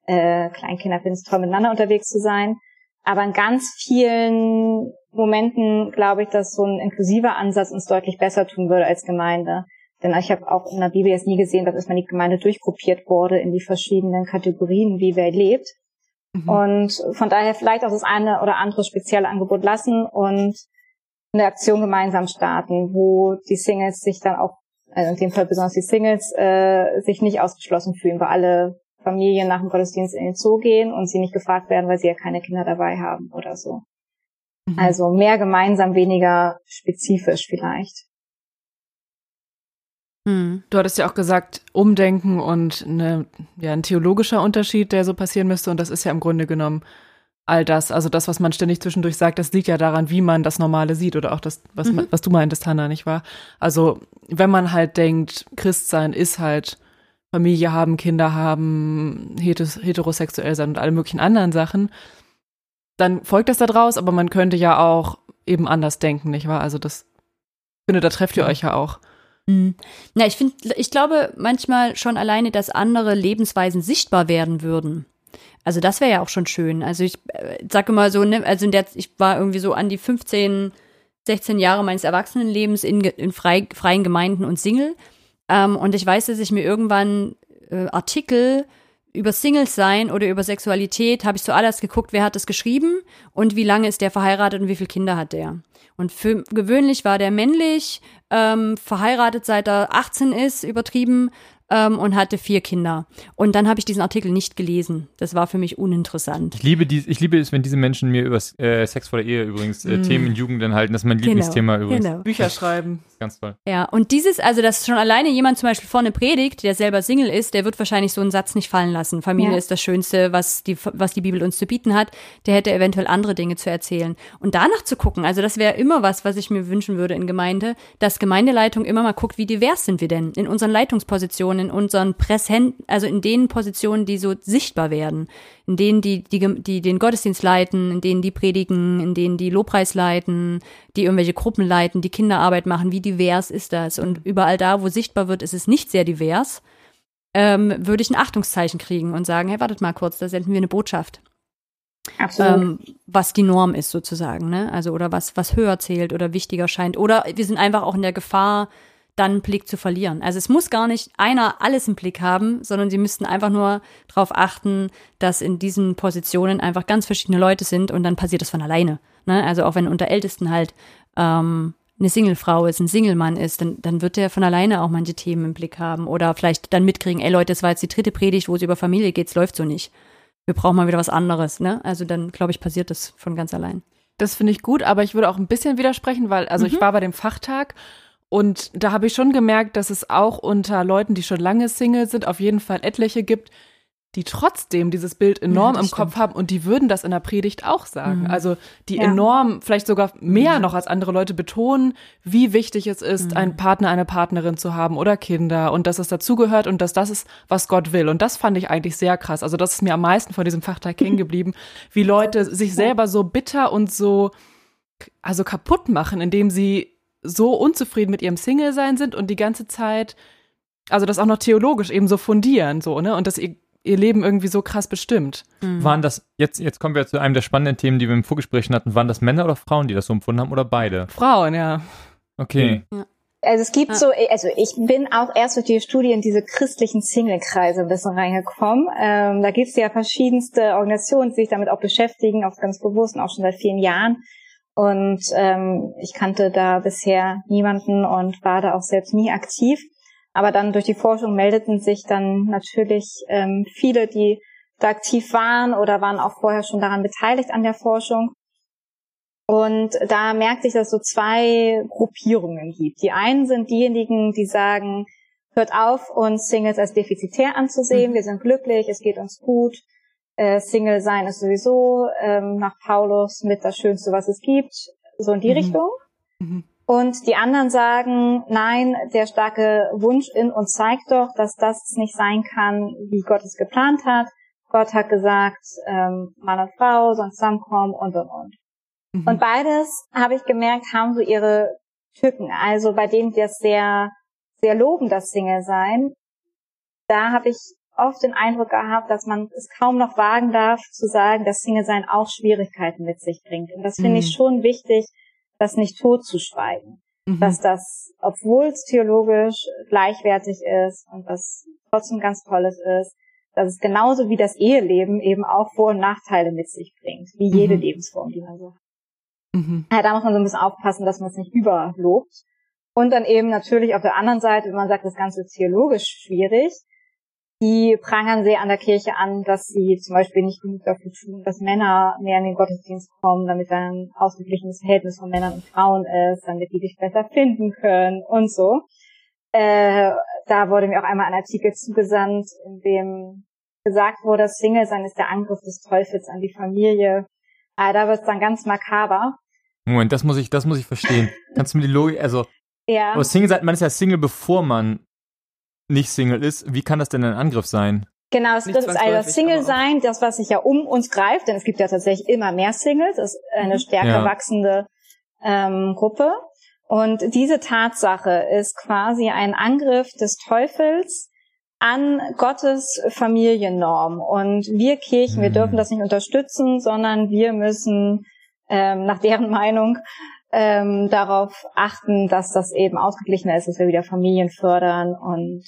äh, Kleinkinder finden es toll, miteinander unterwegs zu sein. Aber in ganz vielen Momenten glaube ich, dass so ein inklusiver Ansatz uns deutlich besser tun würde als Gemeinde. Denn ich habe auch in der Bibel jetzt nie gesehen, dass erstmal die Gemeinde durchgruppiert wurde in die verschiedenen Kategorien, wie wer lebt. Mhm. Und von daher vielleicht auch das eine oder andere spezielle Angebot lassen und eine Aktion gemeinsam starten, wo die Singles sich dann auch, also in dem Fall besonders die Singles, äh, sich nicht ausgeschlossen fühlen, weil alle Familien nach dem Gottesdienst in den Zoo gehen und sie nicht gefragt werden, weil sie ja keine Kinder dabei haben oder so. Mhm. Also mehr gemeinsam, weniger spezifisch vielleicht. Hm. Du hattest ja auch gesagt, Umdenken und eine, ja, ein theologischer Unterschied, der so passieren müsste. Und das ist ja im Grunde genommen all das. Also das, was man ständig zwischendurch sagt, das liegt ja daran, wie man das Normale sieht oder auch das, was, mhm. was du meintest, Hanna, nicht wahr? Also wenn man halt denkt, Christsein ist halt Familie haben, Kinder haben, heterosexuell sein und alle möglichen anderen Sachen, dann folgt das da draus, aber man könnte ja auch eben anders denken, nicht wahr? Also das, ich finde, da trefft ihr euch ja auch. Mhm. Na, ich finde, ich glaube manchmal schon alleine, dass andere Lebensweisen sichtbar werden würden. Also das wäre ja auch schon schön. Also ich äh, sage mal so, ne, also in der, ich war irgendwie so an die 15, 16 Jahre meines Erwachsenenlebens in, in frei, freien Gemeinden und Single. Ähm, und ich weiß, dass ich mir irgendwann äh, Artikel über Singles sein oder über Sexualität habe ich zuallererst geguckt, wer hat das geschrieben und wie lange ist der verheiratet und wie viele Kinder hat der. Und für gewöhnlich war der männlich, ähm, verheiratet seit er 18 ist, übertrieben, ähm, und hatte vier Kinder. Und dann habe ich diesen Artikel nicht gelesen. Das war für mich uninteressant. Ich liebe, die, ich liebe es, wenn diese Menschen mir über äh, Sex vor der Ehe übrigens äh, mm. Themen in Jugend halten. Das ist mein genau, Lieblingsthema übrigens. Genau. Bücher schreiben. Ganz toll. Ja, und dieses, also dass schon alleine jemand zum Beispiel vorne predigt, der selber Single ist, der wird wahrscheinlich so einen Satz nicht fallen lassen. Familie ja. ist das Schönste, was die, was die Bibel uns zu bieten hat. Der hätte eventuell andere Dinge zu erzählen. Und danach zu gucken, also das wäre immer was, was ich mir wünschen würde in Gemeinde, dass Gemeindeleitung immer mal guckt, wie divers sind wir denn in unseren Leitungspositionen, in unseren Präsenten, also in den Positionen, die so sichtbar werden, in denen die, die, die den Gottesdienst leiten, in denen die predigen, in denen die Lobpreis leiten, die irgendwelche Gruppen leiten, die Kinderarbeit machen, wie divers ist das? Und überall da, wo sichtbar wird, ist es nicht sehr divers, ähm, würde ich ein Achtungszeichen kriegen und sagen, hey, wartet mal kurz, da senden wir eine Botschaft. Absolut. Ähm, was die Norm ist sozusagen, ne? Also oder was, was höher zählt oder wichtiger scheint. Oder wir sind einfach auch in der Gefahr, dann einen Blick zu verlieren. Also es muss gar nicht einer alles im Blick haben, sondern sie müssten einfach nur darauf achten, dass in diesen Positionen einfach ganz verschiedene Leute sind und dann passiert das von alleine. Ne? Also auch wenn unter Ältesten halt ähm, eine Singlefrau ist, ein Singlemann ist, dann, dann wird der von alleine auch manche Themen im Blick haben oder vielleicht dann mitkriegen, ey Leute, das war jetzt die dritte Predigt, wo es über Familie geht, es läuft so nicht. Wir brauchen mal wieder was anderes, ne? Also dann, glaube ich, passiert das von ganz allein. Das finde ich gut, aber ich würde auch ein bisschen widersprechen, weil, also mhm. ich war bei dem Fachtag und da habe ich schon gemerkt, dass es auch unter Leuten, die schon lange Single sind, auf jeden Fall etliche gibt, die trotzdem dieses Bild enorm ja, im stimmt. Kopf haben und die würden das in der Predigt auch sagen. Mhm. Also die ja. enorm, vielleicht sogar mehr mhm. noch als andere Leute betonen, wie wichtig es ist, mhm. einen Partner, eine Partnerin zu haben oder Kinder und dass es dazugehört und dass das ist, was Gott will. Und das fand ich eigentlich sehr krass. Also das ist mir am meisten von diesem Fachtag hängen geblieben, wie Leute sich selber so bitter und so also kaputt machen, indem sie so unzufrieden mit ihrem Single-Sein sind und die ganze Zeit, also das auch noch theologisch eben so fundieren, so, ne? Und dass ihr, ihr Leben irgendwie so krass bestimmt. Mhm. Waren das, jetzt, jetzt kommen wir zu einem der spannenden Themen, die wir im Vorgespräch hatten, waren das Männer oder Frauen, die das so empfunden haben oder beide? Frauen, ja. Okay. Ja. Also es gibt so, also ich bin auch erst durch die Studie in diese christlichen Single-Kreise ein bisschen reingekommen. Ähm, da gibt es ja verschiedenste Organisationen, die sich damit auch beschäftigen, auch ganz bewusst und auch schon seit vielen Jahren. Und ähm, ich kannte da bisher niemanden und war da auch selbst nie aktiv. Aber dann durch die Forschung meldeten sich dann natürlich ähm, viele, die da aktiv waren oder waren auch vorher schon daran beteiligt an der Forschung. Und da merkt sich, dass es so zwei Gruppierungen gibt. Die einen sind diejenigen, die sagen, hört auf, uns Singles als defizitär anzusehen, mhm. wir sind glücklich, es geht uns gut, äh, Single sein ist sowieso ähm, nach Paulus mit das Schönste, was es gibt, so in die mhm. Richtung. Mhm. Und die anderen sagen, nein, der starke Wunsch in uns zeigt doch, dass das nicht sein kann, wie Gott es geplant hat. Gott hat gesagt, ähm, Mann und Frau sollen zusammenkommen und und und. Mhm. Und beides, habe ich gemerkt, haben so ihre Tücken. Also bei denen wir es sehr, sehr loben, das Single sein, da habe ich oft den Eindruck gehabt, dass man es kaum noch wagen darf, zu sagen, dass Single sein auch Schwierigkeiten mit sich bringt. Und das finde mhm. ich schon wichtig, das nicht totzuschweigen. Mhm. Dass das, obwohl es theologisch gleichwertig ist und das trotzdem ganz Tolles ist, dass es genauso wie das Eheleben eben auch Vor- und Nachteile mit sich bringt, wie jede mhm. Lebensform, die man so hat. Mhm. Ja, da muss man so ein bisschen aufpassen, dass man es nicht überlobt. Und dann eben natürlich auf der anderen Seite, wenn man sagt, das Ganze ist theologisch schwierig, die prangern sehr an der Kirche an, dass sie zum Beispiel nicht genug dafür tun, dass Männer mehr in den Gottesdienst kommen, damit dann ein ausgeglichenes Verhältnis von Männern und Frauen ist, damit die dich besser finden können und so. Äh, da wurde mir auch einmal ein Artikel zugesandt, in dem gesagt wurde, Single sein ist der Angriff des Teufels an die Familie. Ah, da wird es dann ganz makaber. Moment, das muss ich, das muss ich verstehen. Kannst du mir die Logik, also, ja. aber Single sein, man ist ja Single, bevor man nicht Single ist. Wie kann das denn ein Angriff sein? Genau, es ist also das Single sein, das, was sich ja um uns greift, denn es gibt ja tatsächlich immer mehr Singles, das ist eine mhm. stärker ja. wachsende ähm, Gruppe. Und diese Tatsache ist quasi ein Angriff des Teufels an Gottes Familiennorm. Und wir Kirchen, wir dürfen mhm. das nicht unterstützen, sondern wir müssen ähm, nach deren Meinung ähm, darauf achten, dass das eben ausgeglichener ist, dass wir wieder Familien fördern und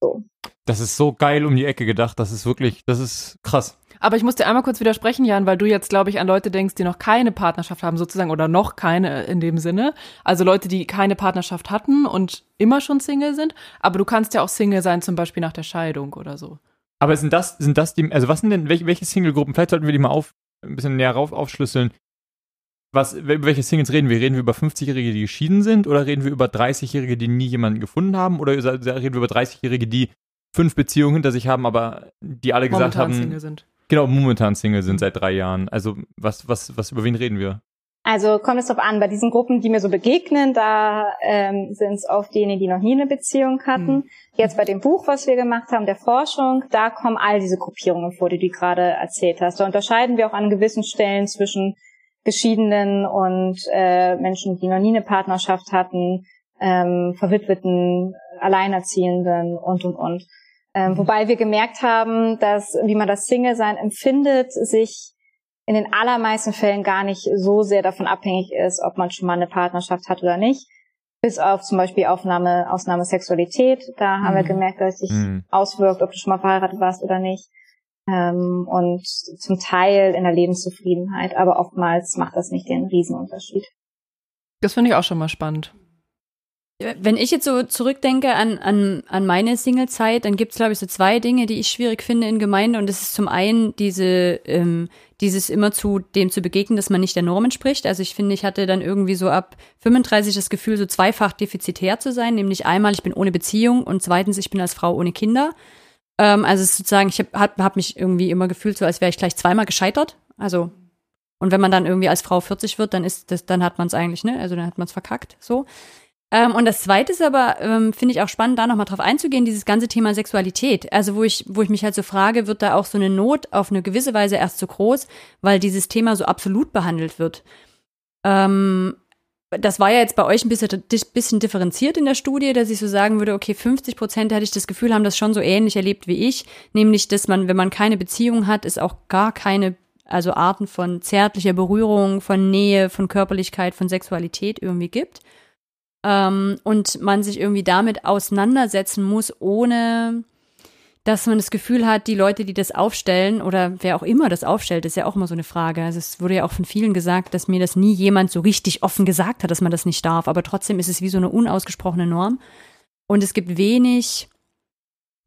so. Das ist so geil um die Ecke gedacht. Das ist wirklich, das ist krass. Aber ich muss dir einmal kurz widersprechen, Jan, weil du jetzt, glaube ich, an Leute denkst, die noch keine Partnerschaft haben, sozusagen, oder noch keine in dem Sinne. Also Leute, die keine Partnerschaft hatten und immer schon Single sind. Aber du kannst ja auch Single sein, zum Beispiel nach der Scheidung oder so. Aber sind das, sind das die, also was sind denn, welche, welche Single-Gruppen? Vielleicht sollten wir die mal auf, ein bisschen näher rauf, aufschlüsseln. Was, über welche Singles reden wir? Reden wir über 50-Jährige, die geschieden sind? Oder reden wir über 30-Jährige, die nie jemanden gefunden haben? Oder reden wir über 30-Jährige, die fünf Beziehungen hinter sich haben, aber die alle gesagt momentan haben. Single sind. Genau, momentan Single sind seit drei Jahren. Also was, was, was, über wen reden wir? Also kommt es darauf an, bei diesen Gruppen, die mir so begegnen, da ähm, sind es oft diejenigen, die noch nie eine Beziehung hatten. Mhm. Jetzt bei dem Buch, was wir gemacht haben, der Forschung, da kommen all diese Gruppierungen vor, die du gerade erzählt hast. Da unterscheiden wir auch an gewissen Stellen zwischen Geschiedenen und äh, Menschen, die noch nie eine Partnerschaft hatten, ähm, Verwitweten, Alleinerziehenden und und und. Ähm, mhm. wobei wir gemerkt haben, dass wie man das Single-Sein empfindet, sich in den allermeisten Fällen gar nicht so sehr davon abhängig ist, ob man schon mal eine Partnerschaft hat oder nicht. Bis auf zum Beispiel Aufnahme, Ausnahme Sexualität. Da haben wir mhm. gemerkt, dass sich mhm. auswirkt, ob du schon mal verheiratet warst oder nicht ähm, und zum Teil in der Lebenszufriedenheit, aber oftmals macht das nicht den Riesenunterschied. Das finde ich auch schon mal spannend. Wenn ich jetzt so zurückdenke an, an, an meine Singlezeit, dann gibt es, glaube ich, so zwei Dinge, die ich schwierig finde in Gemeinde. Und das ist zum einen diese, ähm, dieses immer zu dem zu begegnen, dass man nicht der Norm entspricht. Also ich finde, ich hatte dann irgendwie so ab 35 das Gefühl, so zweifach defizitär zu sein. Nämlich einmal, ich bin ohne Beziehung und zweitens, ich bin als Frau ohne Kinder. Ähm, also sozusagen, ich habe hab, hab mich irgendwie immer gefühlt, so als wäre ich gleich zweimal gescheitert. Also und wenn man dann irgendwie als Frau 40 wird, dann ist das, dann hat man es eigentlich, ne? Also dann hat man es verkackt. So. Ähm, und das Zweite ist aber, ähm, finde ich auch spannend, da nochmal drauf einzugehen, dieses ganze Thema Sexualität. Also wo ich, wo ich mich halt so frage, wird da auch so eine Not auf eine gewisse Weise erst so groß, weil dieses Thema so absolut behandelt wird. Ähm, das war ja jetzt bei euch ein bisschen, bisschen differenziert in der Studie, dass ich so sagen würde, okay, 50 Prozent hatte ich das Gefühl, haben das schon so ähnlich erlebt wie ich, nämlich, dass man, wenn man keine Beziehung hat, es auch gar keine, also Arten von zärtlicher Berührung, von Nähe, von Körperlichkeit, von Sexualität irgendwie gibt. Ähm, und man sich irgendwie damit auseinandersetzen muss, ohne dass man das Gefühl hat, die Leute, die das aufstellen oder wer auch immer das aufstellt, ist ja auch immer so eine Frage. Also es wurde ja auch von vielen gesagt, dass mir das nie jemand so richtig offen gesagt hat, dass man das nicht darf. Aber trotzdem ist es wie so eine unausgesprochene Norm. Und es gibt wenig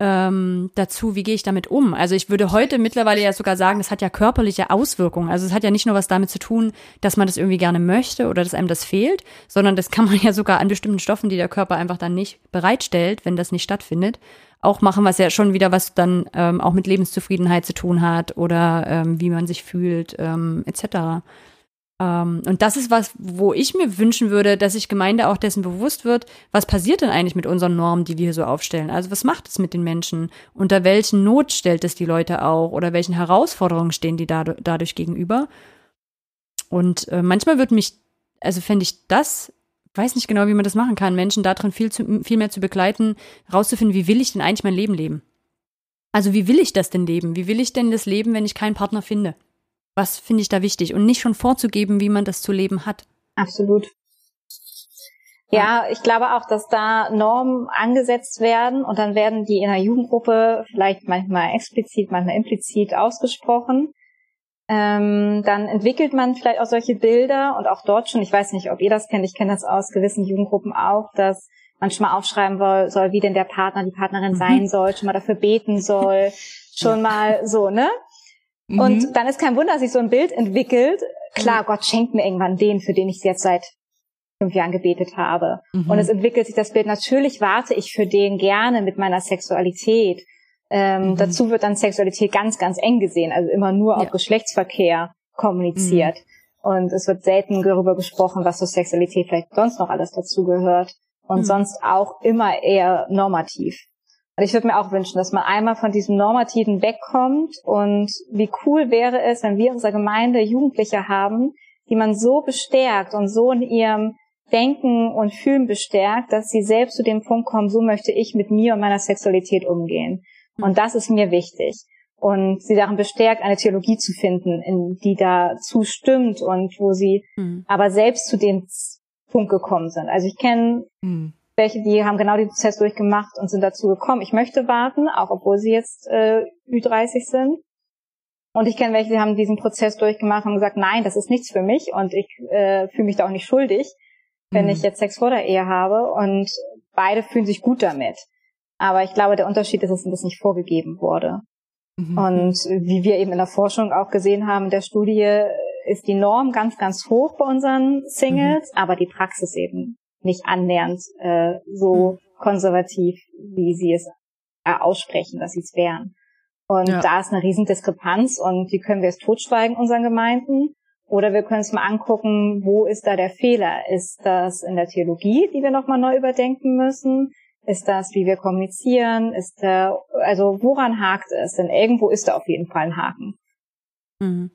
ähm, dazu, wie gehe ich damit um? Also ich würde heute mittlerweile ja sogar sagen, das hat ja körperliche Auswirkungen. Also es hat ja nicht nur was damit zu tun, dass man das irgendwie gerne möchte oder dass einem das fehlt, sondern das kann man ja sogar an bestimmten Stoffen, die der Körper einfach dann nicht bereitstellt, wenn das nicht stattfindet, auch machen, was ja schon wieder was dann ähm, auch mit Lebenszufriedenheit zu tun hat oder ähm, wie man sich fühlt, ähm, etc. Ähm, und das ist was, wo ich mir wünschen würde, dass sich Gemeinde auch dessen bewusst wird, was passiert denn eigentlich mit unseren Normen, die wir hier so aufstellen? Also was macht es mit den Menschen? Unter welchen Not stellt es die Leute auch? Oder welchen Herausforderungen stehen die dadurch, gegenüber? Und äh, manchmal würde mich, also fände ich das, weiß nicht genau, wie man das machen kann, Menschen darin viel, zu, viel mehr zu begleiten, rauszufinden, wie will ich denn eigentlich mein Leben leben? Also wie will ich das denn leben? Wie will ich denn das leben, wenn ich keinen Partner finde? Was finde ich da wichtig? Und nicht schon vorzugeben, wie man das zu leben hat. Absolut. Ja, ich glaube auch, dass da Normen angesetzt werden und dann werden die in der Jugendgruppe vielleicht manchmal explizit, manchmal implizit ausgesprochen. Ähm, dann entwickelt man vielleicht auch solche Bilder und auch dort schon, ich weiß nicht, ob ihr das kennt, ich kenne das aus gewissen Jugendgruppen auch, dass man schon mal aufschreiben soll, wie denn der Partner, die Partnerin mhm. sein soll, schon mal dafür beten soll, schon mal so, ne? Mhm. Und dann ist kein Wunder, dass sich so ein Bild entwickelt. Klar, mhm. Gott schenkt mir irgendwann den, für den ich jetzt seit fünf Jahren gebetet habe. Mhm. Und es entwickelt sich das Bild, natürlich warte ich für den gerne mit meiner Sexualität. Ähm, mhm. Dazu wird dann Sexualität ganz, ganz eng gesehen, also immer nur auf Geschlechtsverkehr kommuniziert. Mhm. Und es wird selten darüber gesprochen, was zur Sexualität vielleicht sonst noch alles dazugehört. Und mhm. sonst auch immer eher normativ. Und ich würde mir auch wünschen, dass man einmal von diesem Normativen wegkommt und wie cool wäre es, wenn wir in unserer Gemeinde Jugendliche haben, die man so bestärkt und so in ihrem Denken und Fühlen bestärkt, dass sie selbst zu dem Punkt kommen, so möchte ich mit mir und meiner Sexualität umgehen. Und das ist mir wichtig. Und sie darin bestärkt, eine Theologie zu finden, in die da zustimmt und wo sie mhm. aber selbst zu dem Punkt gekommen sind. Also ich kenne mhm welche, die haben genau den Prozess durchgemacht und sind dazu gekommen, ich möchte warten, auch obwohl sie jetzt äh, Ü30 sind. Und ich kenne welche, die haben diesen Prozess durchgemacht und gesagt, nein, das ist nichts für mich und ich äh, fühle mich da auch nicht schuldig, wenn mhm. ich jetzt Sex vor der Ehe habe. Und beide fühlen sich gut damit. Aber ich glaube, der Unterschied ist, dass es nicht vorgegeben wurde. Mhm. Und wie wir eben in der Forschung auch gesehen haben, der Studie ist die Norm ganz, ganz hoch bei unseren Singles, mhm. aber die Praxis eben nicht annähernd äh, so hm. konservativ, wie sie es äh, aussprechen, dass sie es wären. Und ja. da ist eine riesen Diskrepanz und die können wir jetzt totschweigen, unseren Gemeinden. Oder wir können es mal angucken, wo ist da der Fehler? Ist das in der Theologie, die wir nochmal neu überdenken müssen? Ist das, wie wir kommunizieren? Ist da, also woran hakt es? Denn irgendwo ist da auf jeden Fall ein Haken. Mhm.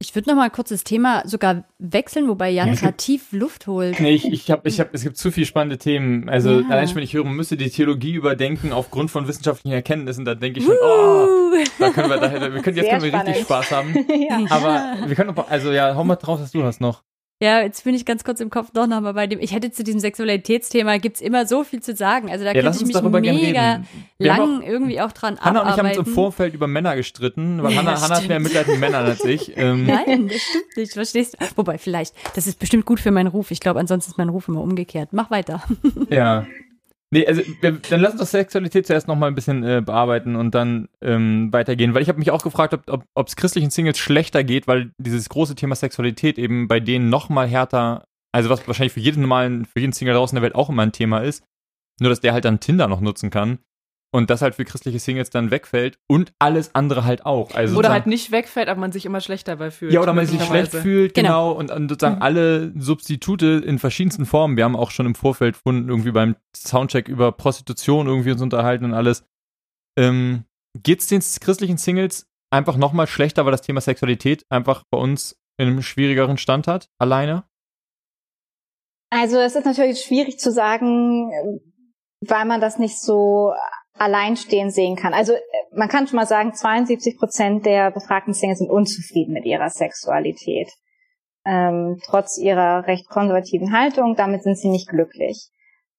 Ich würde noch mal kurz das Thema sogar wechseln, wobei Jan ja, tief Luft holt. Nee, ich, ich habe, ich hab, es gibt zu viele spannende Themen. Also ja. allein schon, wenn ich höre, man müsste die Theologie überdenken aufgrund von wissenschaftlichen Erkenntnissen, da denke ich schon, uh. oh, da können wir, da, wir können, jetzt Sehr können wir spannend. richtig Spaß haben. ja. Aber wir können, also ja, hau mal drauf, was du hast noch. Ja, jetzt bin ich ganz kurz im Kopf doch nochmal bei dem. Ich hätte zu diesem Sexualitätsthema gibt's immer so viel zu sagen. Also da ja, könnte ich mich mega lang auch, irgendwie auch dran Hanna abarbeiten. und ich haben uns im Vorfeld über Männer gestritten, weil ja, Hanna, Hanna hat mehr Mitleid mit Männern als ich. Ähm. Nein, das stimmt nicht, verstehst du? Wobei, vielleicht, das ist bestimmt gut für meinen Ruf. Ich glaube, ansonsten ist mein Ruf immer umgekehrt. Mach weiter. Ja. Nee, also wir, dann lass uns das Sexualität zuerst nochmal ein bisschen äh, bearbeiten und dann ähm, weitergehen, weil ich habe mich auch gefragt, ob es christlichen Singles schlechter geht, weil dieses große Thema Sexualität eben bei denen nochmal härter, also was wahrscheinlich für jeden normalen, für jeden Single draußen in der Welt auch immer ein Thema ist, nur dass der halt dann Tinder noch nutzen kann und das halt für christliche Singles dann wegfällt und alles andere halt auch. Also oder halt nicht wegfällt, aber man sich immer schlecht dabei fühlt. Ja, oder man sich schlecht fühlt, genau. genau. Und, und, sozusagen mhm. alle Substitute in verschiedensten Formen. Wir haben auch schon im Vorfeld von irgendwie beim Soundcheck über Prostitution irgendwie uns unterhalten und alles. Ähm, geht's den christlichen Singles einfach nochmal schlechter, weil das Thema Sexualität einfach bei uns in einem schwierigeren Stand hat, alleine? Also es ist natürlich schwierig zu sagen, weil man das nicht so alleinstehend sehen kann. Also äh, man kann schon mal sagen, 72 Prozent der befragten Singles sind unzufrieden mit ihrer Sexualität. Ähm, trotz ihrer recht konservativen Haltung, damit sind sie nicht glücklich.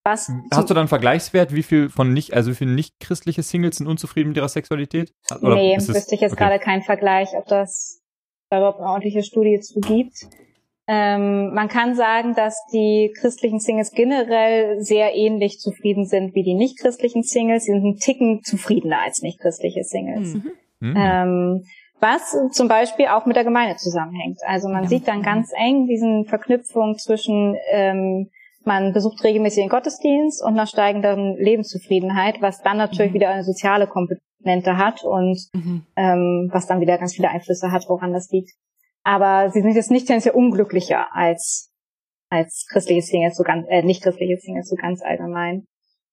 Was Hast du dann Vergleichswert, wie viel von nicht, also wie viele nicht christliche Singles sind unzufrieden mit ihrer Sexualität? Oder nee, wüsste ich jetzt okay. gerade keinen Vergleich, ob das da überhaupt eine ordentliche Studie zu gibt. Ähm, man kann sagen, dass die christlichen Singles generell sehr ähnlich zufrieden sind wie die nicht-christlichen Singles. Sie sind einen Ticken zufriedener als nicht-christliche Singles. Mhm. Mhm. Ähm, was zum Beispiel auch mit der Gemeinde zusammenhängt. Also man ja. sieht dann ganz eng diesen Verknüpfung zwischen ähm, man besucht regelmäßig den Gottesdienst und einer steigenden Lebenszufriedenheit, was dann natürlich mhm. wieder eine soziale Komponente hat und mhm. ähm, was dann wieder ganz viele Einflüsse hat, woran das liegt. Aber sie sind jetzt nicht tendenziell unglücklicher als als christliche Singles, so ganz, äh, nicht christliche Singles, so ganz allgemein.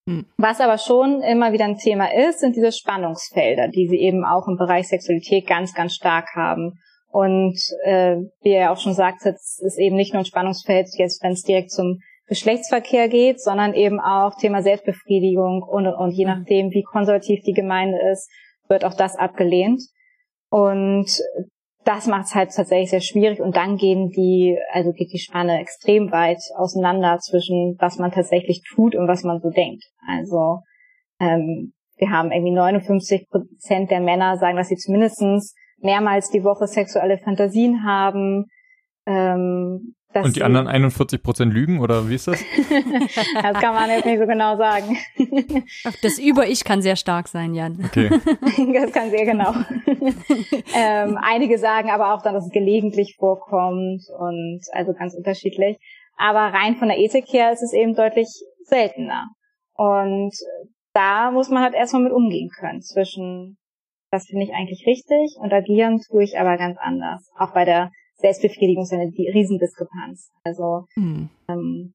Mhm. Was aber schon immer wieder ein Thema ist, sind diese Spannungsfelder, die sie eben auch im Bereich Sexualität ganz, ganz stark haben. Und äh, wie er auch schon sagt, es ist eben nicht nur ein Spannungsfeld, jetzt wenn es direkt zum Geschlechtsverkehr geht, sondern eben auch Thema Selbstbefriedigung und, und, und je mhm. nachdem, wie konservativ die Gemeinde ist, wird auch das abgelehnt. Und das macht es halt tatsächlich sehr schwierig und dann gehen die, also geht die Spanne extrem weit auseinander zwischen was man tatsächlich tut und was man so denkt. Also ähm, wir haben irgendwie 59 Prozent der Männer sagen, dass sie zumindestens mehrmals die Woche sexuelle Fantasien haben. Ähm, und die anderen 41 Prozent lügen oder wie ist das? das kann man jetzt nicht so genau sagen. Das Über-Ich kann sehr stark sein, Jan. Okay. Das kann sehr genau. ähm, einige sagen aber auch dann, dass es gelegentlich vorkommt und also ganz unterschiedlich. Aber rein von der Ethik her ist es eben deutlich seltener. Und da muss man halt erstmal mit umgehen können zwischen, das finde ich eigentlich richtig und agieren tue ich aber ganz anders. Auch bei der Selbstbefriedigung ist eine Riesendiskrepanz. Also mhm. ähm,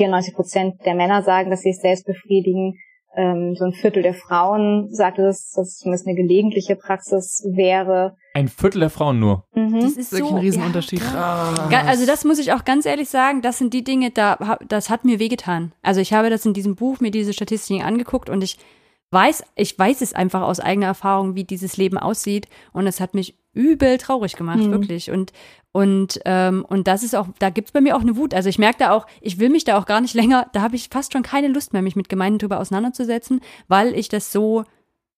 94 Prozent der Männer sagen, dass sie es selbst befriedigen. Ähm, so ein Viertel der Frauen sagt es, dass es zumindest eine gelegentliche Praxis wäre. Ein Viertel der Frauen nur. Mhm. Das ist wirklich so, ein Riesenunterschied. Ja, also das muss ich auch ganz ehrlich sagen, das sind die Dinge, da das hat mir wehgetan. Also ich habe das in diesem Buch mir diese Statistiken angeguckt und ich weiß, ich weiß es einfach aus eigener Erfahrung, wie dieses Leben aussieht und es hat mich übel traurig gemacht, mhm. wirklich. Und, und, ähm, und das ist auch, da gibt's bei mir auch eine Wut. Also ich merke da auch, ich will mich da auch gar nicht länger, da habe ich fast schon keine Lust mehr, mich mit Gemeinden drüber auseinanderzusetzen, weil ich das so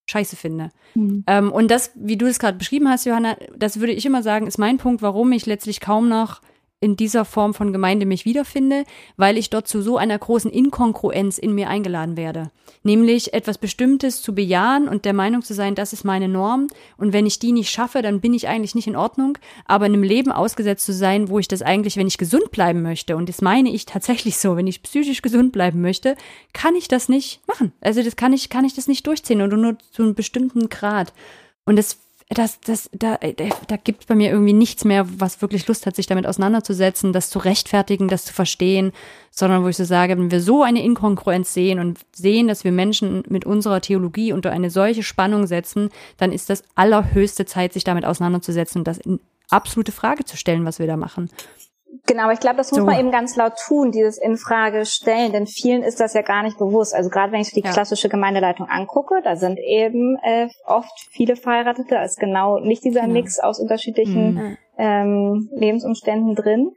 scheiße finde. Mhm. Ähm, und das, wie du es gerade beschrieben hast, Johanna, das würde ich immer sagen, ist mein Punkt, warum ich letztlich kaum noch in dieser Form von Gemeinde mich wiederfinde, weil ich dort zu so einer großen Inkongruenz in mir eingeladen werde. Nämlich etwas Bestimmtes zu bejahen und der Meinung zu sein, das ist meine Norm und wenn ich die nicht schaffe, dann bin ich eigentlich nicht in Ordnung, aber in einem Leben ausgesetzt zu sein, wo ich das eigentlich, wenn ich gesund bleiben möchte, und das meine ich tatsächlich so, wenn ich psychisch gesund bleiben möchte, kann ich das nicht machen. Also das kann ich, kann ich das nicht durchziehen oder nur zu einem bestimmten Grad. Und das das, das, da, da gibt bei mir irgendwie nichts mehr, was wirklich Lust hat, sich damit auseinanderzusetzen, das zu rechtfertigen, das zu verstehen, sondern wo ich so sage, wenn wir so eine Inkongruenz sehen und sehen, dass wir Menschen mit unserer Theologie unter eine solche Spannung setzen, dann ist das allerhöchste Zeit, sich damit auseinanderzusetzen und das in absolute Frage zu stellen, was wir da machen. Genau, aber ich glaube, das muss so. man eben ganz laut tun, dieses in Frage stellen, denn vielen ist das ja gar nicht bewusst. Also gerade wenn ich die ja. klassische Gemeindeleitung angucke, da sind eben äh, oft viele Verheiratete, da ist genau nicht dieser genau. Mix aus unterschiedlichen mhm. ähm, Lebensumständen drin.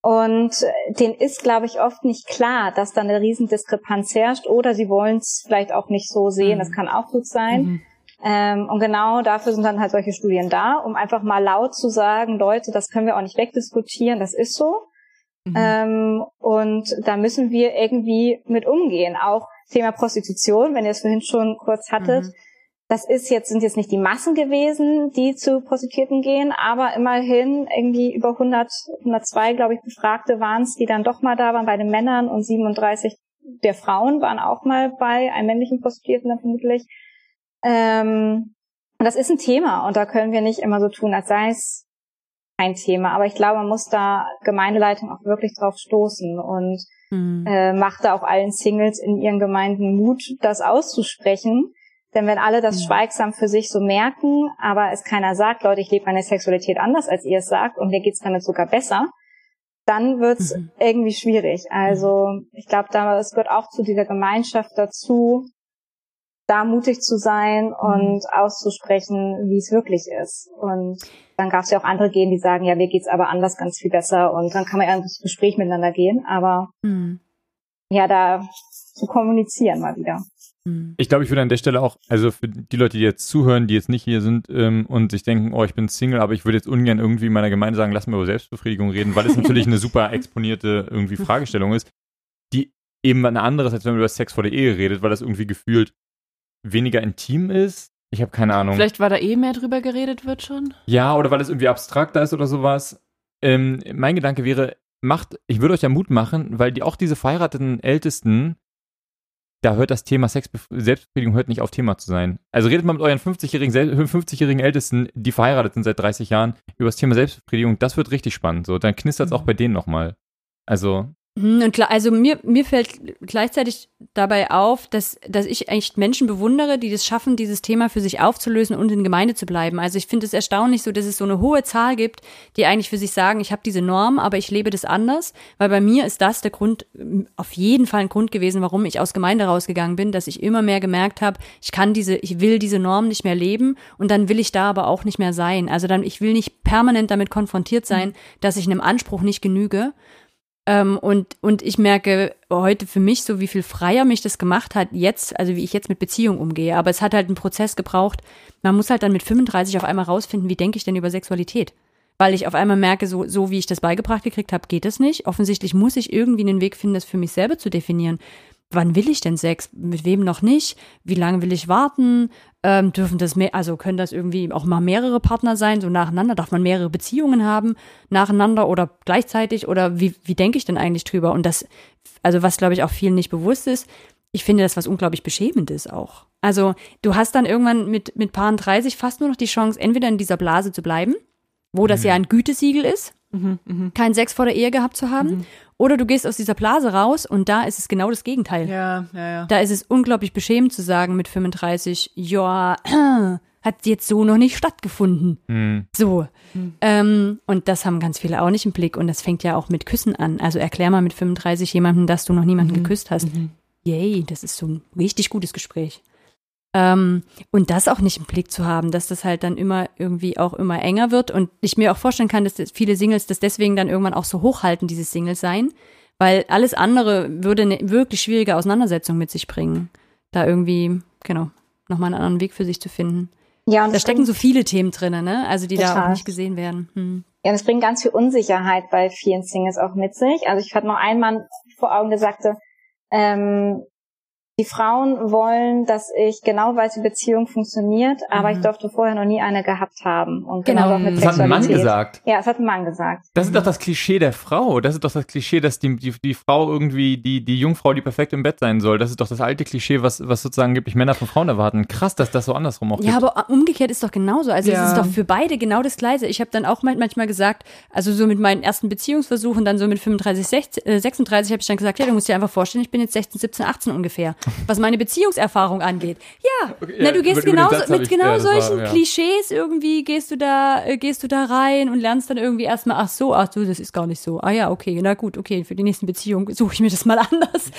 Und äh, denen ist, glaube ich, oft nicht klar, dass da eine Riesendiskrepanz herrscht oder sie wollen es vielleicht auch nicht so sehen, mhm. das kann auch gut sein. Mhm. Ähm, und genau dafür sind dann halt solche Studien da, um einfach mal laut zu sagen, Leute, das können wir auch nicht wegdiskutieren, das ist so. Mhm. Ähm, und da müssen wir irgendwie mit umgehen. Auch Thema Prostitution, wenn ihr es vorhin schon kurz hattet. Mhm. Das ist jetzt, sind jetzt nicht die Massen gewesen, die zu Prostituierten gehen, aber immerhin irgendwie über 100, 102, glaube ich, Befragte waren es, die dann doch mal da waren bei den Männern und 37 der Frauen waren auch mal bei einem männlichen Prostituierten dann vermutlich. Ähm, und das ist ein Thema und da können wir nicht immer so tun, als sei es kein Thema. Aber ich glaube, man muss da Gemeindeleitung auch wirklich drauf stoßen und mhm. äh, macht da auch allen Singles in ihren Gemeinden Mut, das auszusprechen. Denn wenn alle das mhm. schweigsam für sich so merken, aber es keiner sagt, Leute, ich lebe meine Sexualität anders, als ihr es sagt, und mir geht's damit sogar besser, dann wird's mhm. irgendwie schwierig. Also ich glaube, da es gehört auch zu dieser Gemeinschaft dazu, da mutig zu sein mhm. und auszusprechen, wie es wirklich ist. Und dann gab es ja auch andere gehen, die sagen, ja, mir geht's aber anders ganz viel besser und dann kann man ja ins Gespräch miteinander gehen, aber mhm. ja, da zu kommunizieren mal wieder. Hm. Ich glaube, ich würde an der Stelle auch, also für die Leute, die jetzt zuhören, die jetzt nicht hier sind ähm, und sich denken, oh, ich bin Single, aber ich würde jetzt ungern irgendwie meiner Gemeinde sagen, lass mir über Selbstbefriedigung reden, weil es natürlich eine super exponierte irgendwie Fragestellung ist, die eben eine andere ist, als wenn man über Sex vor der Ehe redet, weil das irgendwie gefühlt weniger intim ist. Ich habe keine Ahnung. Vielleicht, weil da eh mehr drüber geredet wird schon? Ja, oder weil es irgendwie abstrakter ist oder sowas. Ähm, mein Gedanke wäre, macht, ich würde euch ja Mut machen, weil die auch diese verheirateten Ältesten, da hört das Thema Sex, Selbstbefriedigung hört nicht auf Thema zu sein. Also redet mal mit euren 50-jährigen 50-jährigen Ältesten, die verheiratet sind seit 30 Jahren, über das Thema Selbstbefriedigung, das wird richtig spannend. So, dann knistert es auch mhm. bei denen nochmal. Also, und klar, also mir, mir fällt gleichzeitig dabei auf, dass, dass ich echt Menschen bewundere, die das schaffen, dieses Thema für sich aufzulösen und in Gemeinde zu bleiben. Also ich finde es erstaunlich so, dass es so eine hohe Zahl gibt, die eigentlich für sich sagen, ich habe diese Norm, aber ich lebe das anders, weil bei mir ist das der Grund, auf jeden Fall ein Grund gewesen, warum ich aus Gemeinde rausgegangen bin, dass ich immer mehr gemerkt habe, ich kann diese, ich will diese Norm nicht mehr leben und dann will ich da aber auch nicht mehr sein. Also dann, ich will nicht permanent damit konfrontiert sein, dass ich einem Anspruch nicht genüge. Ähm, und, und ich merke heute für mich so, wie viel freier mich das gemacht hat, jetzt, also wie ich jetzt mit Beziehungen umgehe. Aber es hat halt einen Prozess gebraucht. Man muss halt dann mit 35 auf einmal rausfinden, wie denke ich denn über Sexualität? Weil ich auf einmal merke, so, so wie ich das beigebracht gekriegt habe, geht es nicht. Offensichtlich muss ich irgendwie einen Weg finden, das für mich selber zu definieren wann will ich denn Sex? Mit wem noch nicht? Wie lange will ich warten? Ähm, dürfen das mehr, also können das irgendwie auch mal mehrere Partner sein, so nacheinander? Darf man mehrere Beziehungen haben, nacheinander oder gleichzeitig? Oder wie, wie denke ich denn eigentlich drüber? Und das, also was glaube ich auch vielen nicht bewusst ist, ich finde das was unglaublich Beschämendes auch. Also du hast dann irgendwann mit, mit Paaren 30 fast nur noch die Chance, entweder in dieser Blase zu bleiben, wo das mhm. ja ein Gütesiegel ist, mhm, mh. keinen Sex vor der Ehe gehabt zu haben, mhm. Oder du gehst aus dieser Blase raus und da ist es genau das Gegenteil. Ja, ja, ja. Da ist es unglaublich beschämend zu sagen mit 35, ja, hat jetzt so noch nicht stattgefunden. Mhm. So. Mhm. Ähm, und das haben ganz viele auch nicht im Blick. Und das fängt ja auch mit Küssen an. Also erklär mal mit 35 jemandem, dass du noch niemanden mhm. geküsst hast. Mhm. Yay, das ist so ein richtig gutes Gespräch. Ähm, und das auch nicht im Blick zu haben, dass das halt dann immer irgendwie auch immer enger wird und ich mir auch vorstellen kann, dass viele Singles das deswegen dann irgendwann auch so hochhalten, dieses Single sein, weil alles andere würde eine wirklich schwierige Auseinandersetzung mit sich bringen, da irgendwie, genau, nochmal einen anderen Weg für sich zu finden. Ja, und da stecken so viele Themen drin, ne? Also die total. da auch nicht gesehen werden. Hm. Ja, das bringt ganz viel Unsicherheit bei vielen Singles auch mit sich. Also ich hatte noch einen Mann vor Augen, der sagte, ähm, die Frauen wollen, dass ich genau weiß, wie Beziehung funktioniert, aber mhm. ich durfte vorher noch nie eine gehabt haben. Und genau, genau auch mit das hat ein Mann gesagt. Ja, es hat ein Mann gesagt. Das ist doch das Klischee der Frau. Das ist doch das Klischee, dass die, die, die Frau irgendwie, die, die Jungfrau, die perfekt im Bett sein soll. Das ist doch das alte Klischee, was, was sozusagen gibt, Männer von Frauen erwarten. Krass, dass das so andersrum auch Ja, gibt. aber umgekehrt ist doch genauso. Also ja. es ist doch für beide genau das Gleiche. Ich habe dann auch manchmal gesagt, also so mit meinen ersten Beziehungsversuchen, dann so mit 35, 60, äh, 36 habe ich dann gesagt, ja, du musst dir einfach vorstellen, ich bin jetzt 16, 17, 18 ungefähr. Was meine Beziehung Beziehungserfahrung angeht. Ja, okay, na, du gehst genau mit genau ich, solchen war, ja. Klischees irgendwie gehst du da äh, gehst du da rein und lernst dann irgendwie erstmal ach so, ach du, das ist gar nicht so. Ah ja, okay, na gut, okay, für die nächsten Beziehungen suche ich mir das mal anders.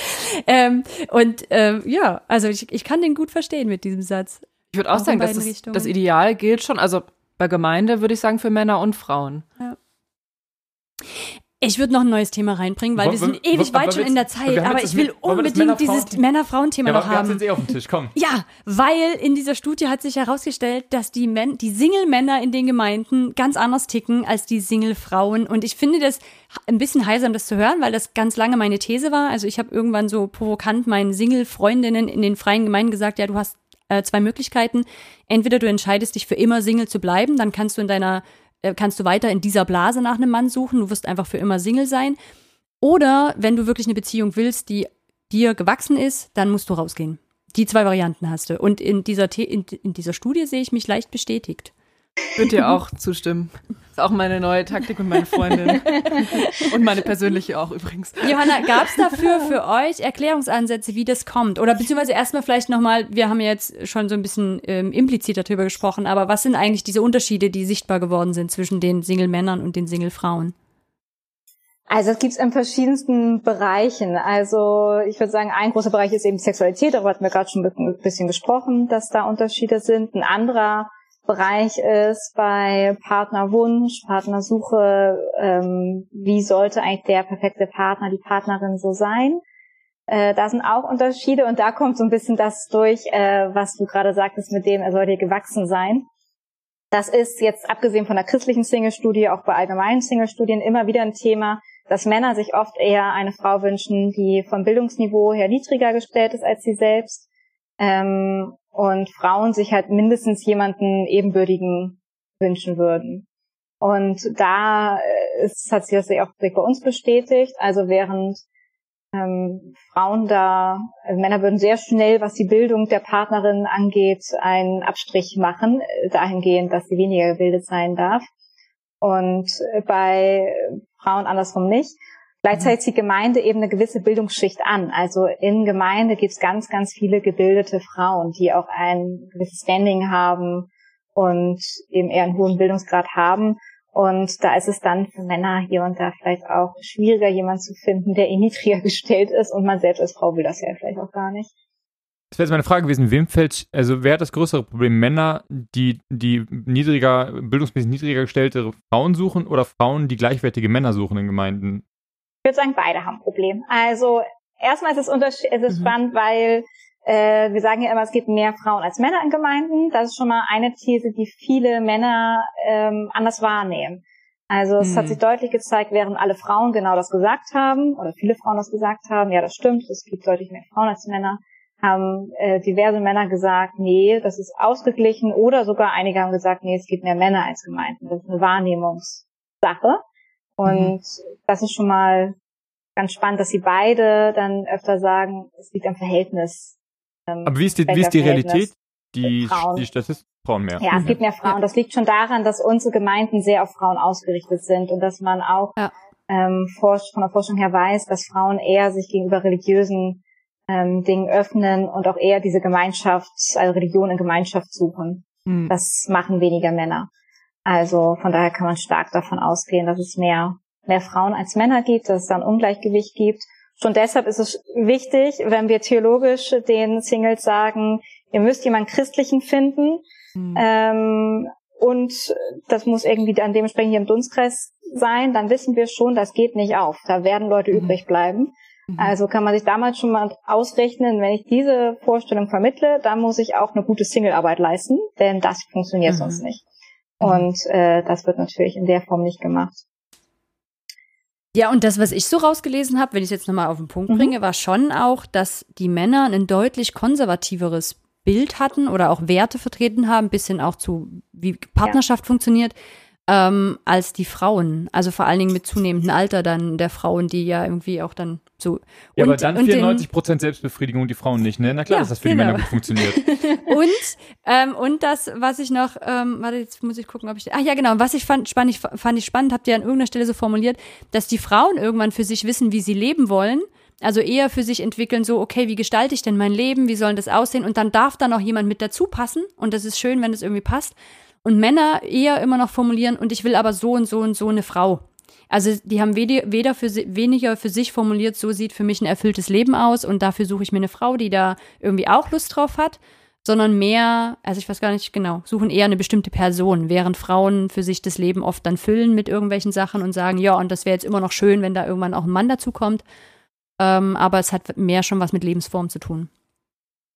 ähm, und ähm, ja, also ich, ich kann den gut verstehen mit diesem Satz. Ich würde auch, auch sagen, dass das, das Ideal gilt schon, also bei Gemeinde würde ich sagen für Männer und Frauen. Ja. Ich würde noch ein neues Thema reinbringen, weil wir sind ewig weit schon in der Zeit, aber ich will unbedingt dieses Männer-Frauen-Thema noch haben. Jetzt eh auf dem Tisch, komm. Ja, weil in dieser Studie hat sich herausgestellt, dass die, Men die Single-Männer in den Gemeinden ganz anders ticken als die Single-Frauen. Und ich finde das ein bisschen heilsam, das zu hören, weil das ganz lange meine These war. Also ich habe irgendwann so provokant meinen Single-Freundinnen in den freien Gemeinden gesagt, ja, du hast äh, zwei Möglichkeiten. Entweder du entscheidest dich für immer Single zu bleiben, dann kannst du in deiner kannst du weiter in dieser Blase nach einem Mann suchen, du wirst einfach für immer Single sein. Oder wenn du wirklich eine Beziehung willst, die dir gewachsen ist, dann musst du rausgehen. Die zwei Varianten hast du. Und in dieser, in, in dieser Studie sehe ich mich leicht bestätigt. Würde dir auch zustimmen. Ist auch meine neue Taktik und meine Freundin. und meine persönliche auch übrigens. Johanna, gab es dafür für euch Erklärungsansätze, wie das kommt? Oder beziehungsweise erstmal vielleicht nochmal, wir haben ja jetzt schon so ein bisschen ähm, implizit darüber gesprochen, aber was sind eigentlich diese Unterschiede, die sichtbar geworden sind zwischen den Single-Männern und den Single-Frauen? Also es gibt es in verschiedensten Bereichen. Also ich würde sagen, ein großer Bereich ist eben Sexualität, darüber hatten wir gerade schon ein bisschen gesprochen, dass da Unterschiede sind. Ein anderer Bereich ist bei Partnerwunsch, Partnersuche, ähm, wie sollte eigentlich der perfekte Partner, die Partnerin so sein. Äh, da sind auch Unterschiede und da kommt so ein bisschen das durch, äh, was du gerade sagtest, mit dem er soll dir gewachsen sein. Das ist jetzt abgesehen von der christlichen Single-Studie, auch bei allgemeinen Single-Studien immer wieder ein Thema, dass Männer sich oft eher eine Frau wünschen, die vom Bildungsniveau her niedriger gestellt ist als sie selbst. Ähm, und Frauen sich halt mindestens jemanden ebenbürtigen wünschen würden. Und da äh, ist, hat sich das auch bei uns bestätigt. Also während ähm, Frauen da, also Männer würden sehr schnell, was die Bildung der Partnerin angeht, einen Abstrich machen, äh, dahingehend, dass sie weniger gebildet sein darf. Und äh, bei Frauen andersrum nicht. Gleichzeitig zieht Gemeinde eben eine gewisse Bildungsschicht an. Also in Gemeinde gibt es ganz, ganz viele gebildete Frauen, die auch ein gewisses Standing haben und eben eher einen hohen Bildungsgrad haben. Und da ist es dann für Männer hier und da vielleicht auch schwieriger, jemanden zu finden, der eh niedriger gestellt ist und man selbst als Frau will das ja vielleicht auch gar nicht. Das wäre jetzt meine Frage gewesen, wem fällt, also wer hat das größere Problem? Männer, die, die niedriger, bildungsmäßig niedriger gestellte Frauen suchen oder Frauen, die gleichwertige Männer suchen in Gemeinden? Ich würde sagen, beide haben ein Problem. Also erstmal ist es, es ist mhm. spannend, weil äh, wir sagen ja immer, es gibt mehr Frauen als Männer in Gemeinden. Das ist schon mal eine These, die viele Männer ähm, anders wahrnehmen. Also es mhm. hat sich deutlich gezeigt, während alle Frauen genau das gesagt haben, oder viele Frauen das gesagt haben, ja, das stimmt, es gibt deutlich mehr Frauen als Männer, haben äh, diverse Männer gesagt, nee, das ist ausgeglichen, oder sogar einige haben gesagt, nee, es gibt mehr Männer als Gemeinden. Das ist eine Wahrnehmungssache. Und mhm. das ist schon mal ganz spannend, dass sie beide dann öfter sagen, es liegt am Verhältnis ähm, Aber wie ist die, wie ist die Realität? Die, die Statistik Frauen mehr. Ja, es gibt mehr Frauen. Das liegt schon daran, dass unsere Gemeinden sehr auf Frauen ausgerichtet sind und dass man auch ja. ähm, von der Forschung her weiß, dass Frauen eher sich gegenüber religiösen ähm, Dingen öffnen und auch eher diese Gemeinschaft, also Religion in Gemeinschaft suchen. Mhm. Das machen weniger Männer. Also von daher kann man stark davon ausgehen, dass es mehr, mehr Frauen als Männer gibt, dass es da ein Ungleichgewicht gibt. Schon deshalb ist es wichtig, wenn wir theologisch den Singles sagen, ihr müsst jemanden Christlichen finden. Mhm. Ähm, und das muss irgendwie dann dementsprechend hier im Dunstkreis sein, dann wissen wir schon, das geht nicht auf. Da werden Leute mhm. übrig bleiben. Mhm. Also kann man sich damals schon mal ausrechnen, wenn ich diese Vorstellung vermittle, dann muss ich auch eine gute Singlearbeit leisten, denn das funktioniert mhm. sonst nicht. Mhm. Und äh, das wird natürlich in der Form nicht gemacht. Ja, und das, was ich so rausgelesen habe, wenn ich es jetzt nochmal auf den Punkt mhm. bringe, war schon auch, dass die Männer ein deutlich konservativeres Bild hatten oder auch Werte vertreten haben, bis hin auch zu, wie Partnerschaft ja. funktioniert, ähm, als die Frauen. Also vor allen Dingen mit zunehmendem Alter dann der Frauen, die ja irgendwie auch dann so. Ja, und, aber dann 94 Prozent Selbstbefriedigung die Frauen nicht, ne? Na klar, ja, dass das für genau. die Männer gut funktioniert. und, ähm, und das, was ich noch, ähm, warte, jetzt muss ich gucken, ob ich, ach ja, genau, was ich fand spannend, ich, fand ich spannend, habt ihr an irgendeiner Stelle so formuliert, dass die Frauen irgendwann für sich wissen, wie sie leben wollen. Also eher für sich entwickeln, so, okay, wie gestalte ich denn mein Leben? Wie soll das aussehen? Und dann darf da noch jemand mit dazu passen. Und das ist schön, wenn es irgendwie passt und Männer eher immer noch formulieren, und ich will aber so und so und so eine Frau. Also die haben weder für weniger für sich formuliert, so sieht für mich ein erfülltes Leben aus und dafür suche ich mir eine Frau, die da irgendwie auch Lust drauf hat, sondern mehr, also ich weiß gar nicht genau, suchen eher eine bestimmte Person, während Frauen für sich das Leben oft dann füllen mit irgendwelchen Sachen und sagen, ja, und das wäre jetzt immer noch schön, wenn da irgendwann auch ein Mann dazu kommt. Ähm, aber es hat mehr schon was mit Lebensform zu tun.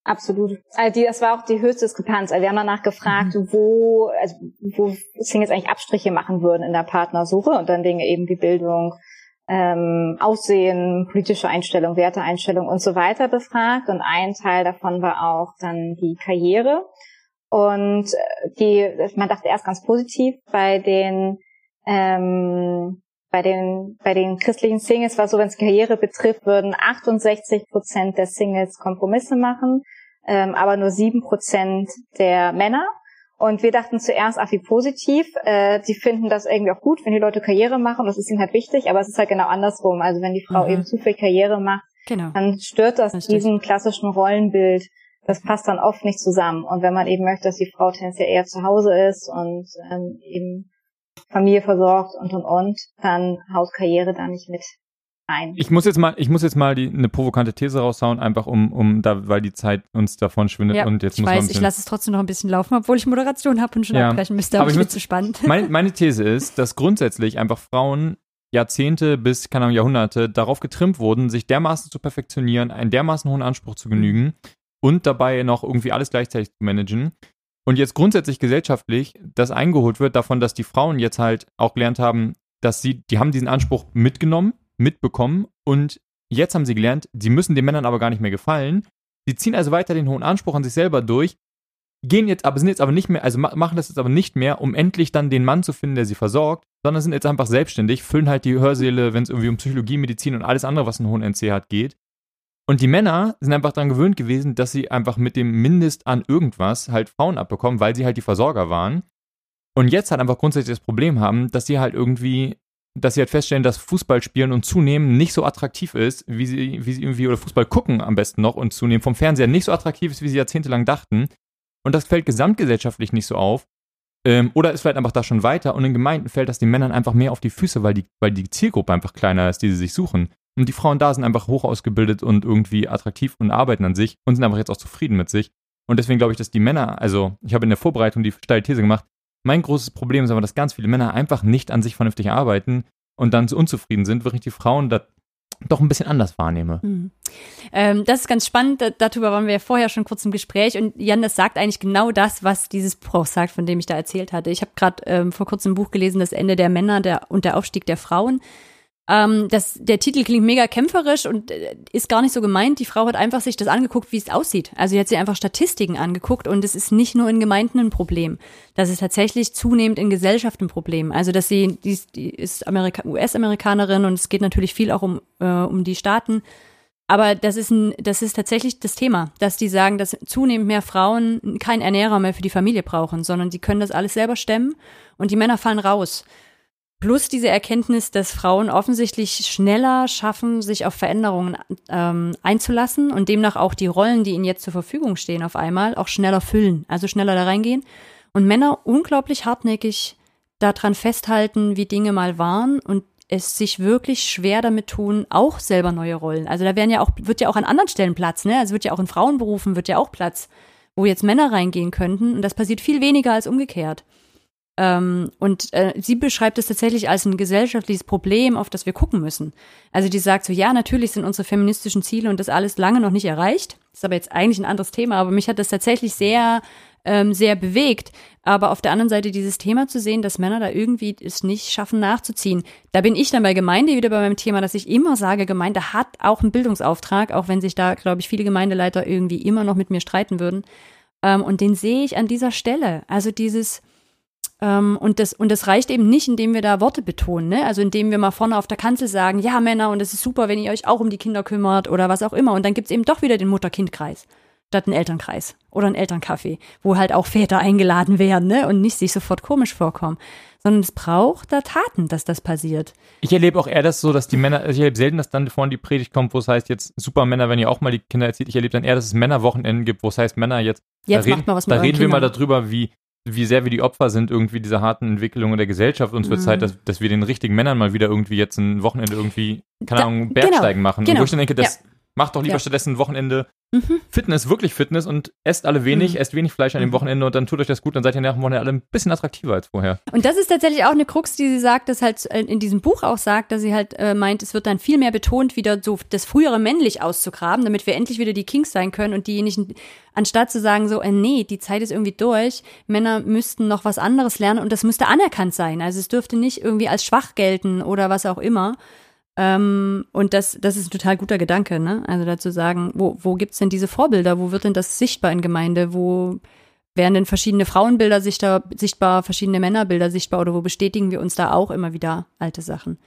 Absolut. Also die, das war auch die höchste Diskrepanz. Also wir haben danach gefragt, mhm. wo, also wo Singles eigentlich Abstriche machen würden in der Partnersuche und dann Dinge eben wie Bildung, ähm, Aussehen, politische Einstellung, Werteeinstellung und so weiter befragt. Und ein Teil davon war auch dann die Karriere. Und äh, die, man dachte erst ganz positiv bei den ähm, bei den, bei den christlichen Singles war so, wenn es Karriere betrifft, würden 68 Prozent der Singles Kompromisse machen, ähm, aber nur sieben Prozent der Männer. Und wir dachten zuerst, ach wie positiv, äh, die finden das irgendwie auch gut, wenn die Leute Karriere machen, das ist ihnen halt wichtig, aber es ist halt genau andersrum. Also wenn die Frau mhm. eben zu viel Karriere macht, genau. dann stört das Richtig. diesem klassischen Rollenbild. Das passt dann oft nicht zusammen. Und wenn man eben möchte, dass die Frau tendenziell eher zu Hause ist und ähm, eben Familie versorgt und und und, dann haut Karriere da nicht mit ein. Ich muss jetzt mal, ich muss jetzt mal die, eine provokante These raushauen, einfach um, um da, weil die Zeit uns davon schwindet ja, und jetzt ich muss weiß, ich lasse es trotzdem noch ein bisschen laufen, obwohl ich Moderation habe und schon ja, abbrechen müsste, aber, aber ich bin zu spannend. Meine, meine These ist, dass grundsätzlich einfach Frauen Jahrzehnte bis, keine Ahnung, Jahrhunderte darauf getrimmt wurden, sich dermaßen zu perfektionieren, einen dermaßen hohen Anspruch zu genügen und dabei noch irgendwie alles gleichzeitig zu managen. Und jetzt grundsätzlich gesellschaftlich das eingeholt wird davon, dass die Frauen jetzt halt auch gelernt haben, dass sie, die haben diesen Anspruch mitgenommen, mitbekommen und jetzt haben sie gelernt, sie müssen den Männern aber gar nicht mehr gefallen. Sie ziehen also weiter den hohen Anspruch an sich selber durch, gehen jetzt aber, sind jetzt aber nicht mehr, also machen das jetzt aber nicht mehr, um endlich dann den Mann zu finden, der sie versorgt, sondern sind jetzt einfach selbstständig, füllen halt die Hörsäle, wenn es irgendwie um Psychologie, Medizin und alles andere, was einen hohen NC hat, geht. Und die Männer sind einfach daran gewöhnt gewesen, dass sie einfach mit dem Mindest an irgendwas halt Frauen abbekommen, weil sie halt die Versorger waren. Und jetzt halt einfach grundsätzlich das Problem haben, dass sie halt irgendwie, dass sie halt feststellen, dass Fußball spielen und zunehmen nicht so attraktiv ist, wie sie, wie sie irgendwie, oder Fußball gucken am besten noch und zunehmen vom Fernseher nicht so attraktiv ist, wie sie jahrzehntelang dachten. Und das fällt gesamtgesellschaftlich nicht so auf. Ähm, oder ist vielleicht einfach da schon weiter und in Gemeinden fällt das den Männern einfach mehr auf die Füße, weil die, weil die Zielgruppe einfach kleiner ist, die sie sich suchen. Und die Frauen da sind einfach hoch ausgebildet und irgendwie attraktiv und arbeiten an sich und sind einfach jetzt auch zufrieden mit sich. Und deswegen glaube ich, dass die Männer, also ich habe in der Vorbereitung die steile These gemacht, mein großes Problem ist aber, dass ganz viele Männer einfach nicht an sich vernünftig arbeiten und dann so unzufrieden sind, während die Frauen da doch ein bisschen anders wahrnehme. Mhm. Ähm, das ist ganz spannend. Darüber waren wir ja vorher schon kurz im Gespräch und Jan, das sagt eigentlich genau das, was dieses Buch sagt, von dem ich da erzählt hatte. Ich habe gerade ähm, vor kurzem ein Buch gelesen, Das Ende der Männer der, und der Aufstieg der Frauen. Ähm, das, der Titel klingt mega kämpferisch und äh, ist gar nicht so gemeint. Die Frau hat einfach sich das angeguckt, wie es aussieht. Also sie hat sich einfach Statistiken angeguckt und es ist nicht nur in Gemeinden ein Problem. Das ist tatsächlich zunehmend in Gesellschaft ein Problem. Also dass sie, die, die ist US-Amerikanerin und es geht natürlich viel auch um, äh, um die Staaten. Aber das ist, ein, das ist tatsächlich das Thema, dass die sagen, dass zunehmend mehr Frauen keinen Ernährer mehr für die Familie brauchen, sondern die können das alles selber stemmen und die Männer fallen raus. Plus diese Erkenntnis, dass Frauen offensichtlich schneller schaffen, sich auf Veränderungen ähm, einzulassen und demnach auch die Rollen, die ihnen jetzt zur Verfügung stehen, auf einmal auch schneller füllen, also schneller da reingehen. Und Männer unglaublich hartnäckig daran festhalten, wie Dinge mal waren und es sich wirklich schwer damit tun, auch selber neue Rollen. Also da werden ja auch, wird ja auch an anderen Stellen Platz, ne? Also wird ja auch in Frauenberufen wird ja auch Platz, wo jetzt Männer reingehen könnten. Und das passiert viel weniger als umgekehrt. Ähm, und äh, sie beschreibt es tatsächlich als ein gesellschaftliches Problem, auf das wir gucken müssen. Also die sagt so, ja, natürlich sind unsere feministischen Ziele und das alles lange noch nicht erreicht. ist aber jetzt eigentlich ein anderes Thema, aber mich hat das tatsächlich sehr, ähm, sehr bewegt. Aber auf der anderen Seite dieses Thema zu sehen, dass Männer da irgendwie es nicht schaffen nachzuziehen. Da bin ich dann bei Gemeinde wieder bei meinem Thema, dass ich immer sage, Gemeinde hat auch einen Bildungsauftrag, auch wenn sich da, glaube ich, viele Gemeindeleiter irgendwie immer noch mit mir streiten würden. Ähm, und den sehe ich an dieser Stelle. Also dieses, und, das, und das reicht eben nicht, indem wir da Worte betonen, ne? Also indem wir mal vorne auf der Kanzel sagen, ja Männer, und es ist super, wenn ihr euch auch um die Kinder kümmert oder was auch immer. Und dann gibt's eben doch wieder den Mutter-Kind-Kreis statt einen Elternkreis oder einen Elternkaffee, wo halt auch Väter eingeladen werden ne? und nicht sich sofort komisch vorkommen. Sondern es braucht da Taten, dass das passiert. Ich erlebe auch eher das so, dass die Männer, ich erlebe selten, dass dann vorne die Predigt kommt, wo es heißt, jetzt super Männer, wenn ihr auch mal die Kinder erzieht. Ich erlebe dann eher, dass es Männerwochenenden gibt, wo es heißt, Männer jetzt, jetzt da reden, macht mal was mit da reden wir mal darüber, wie wie sehr wir die Opfer sind irgendwie dieser harten Entwicklung der Gesellschaft. Uns wird Mhm. Zeit, dass, dass wir den richtigen Männern mal wieder irgendwie jetzt ein Wochenende irgendwie, keine Da- Ahnung, Bergsteigen machen. genau. Und wo ich dann denke, das macht doch lieber Ja. stattdessen ein Wochenende Mhm. Fitness, wirklich Fitness und esst alle wenig, Mhm. esst wenig Fleisch an dem Mhm. Wochenende und dann tut euch das gut, dann seid ihr nach dem Wochenende alle ein bisschen attraktiver als vorher. Und das ist tatsächlich auch eine Krux, die sie sagt, dass halt äh, in diesem Buch auch sagt, dass sie halt äh, meint, es wird dann viel mehr betont, wieder so das frühere männlich auszugraben, damit wir endlich wieder die Kings sein können und diejenigen, anstatt zu sagen so, äh, nee, die Zeit ist irgendwie durch, Männer müssten noch was anderes lernen und das müsste anerkannt sein. Also es dürfte nicht irgendwie als schwach gelten oder was auch immer. Ähm, und das, das ist ein total guter Gedanke, ne? Also dazu sagen, wo, wo gibt's denn diese Vorbilder? Wo wird denn das sichtbar in Gemeinde? Wo werden denn verschiedene Frauenbilder sichtbar, sichtbar, verschiedene Männerbilder sichtbar oder wo bestätigen wir uns da auch immer wieder alte Sachen?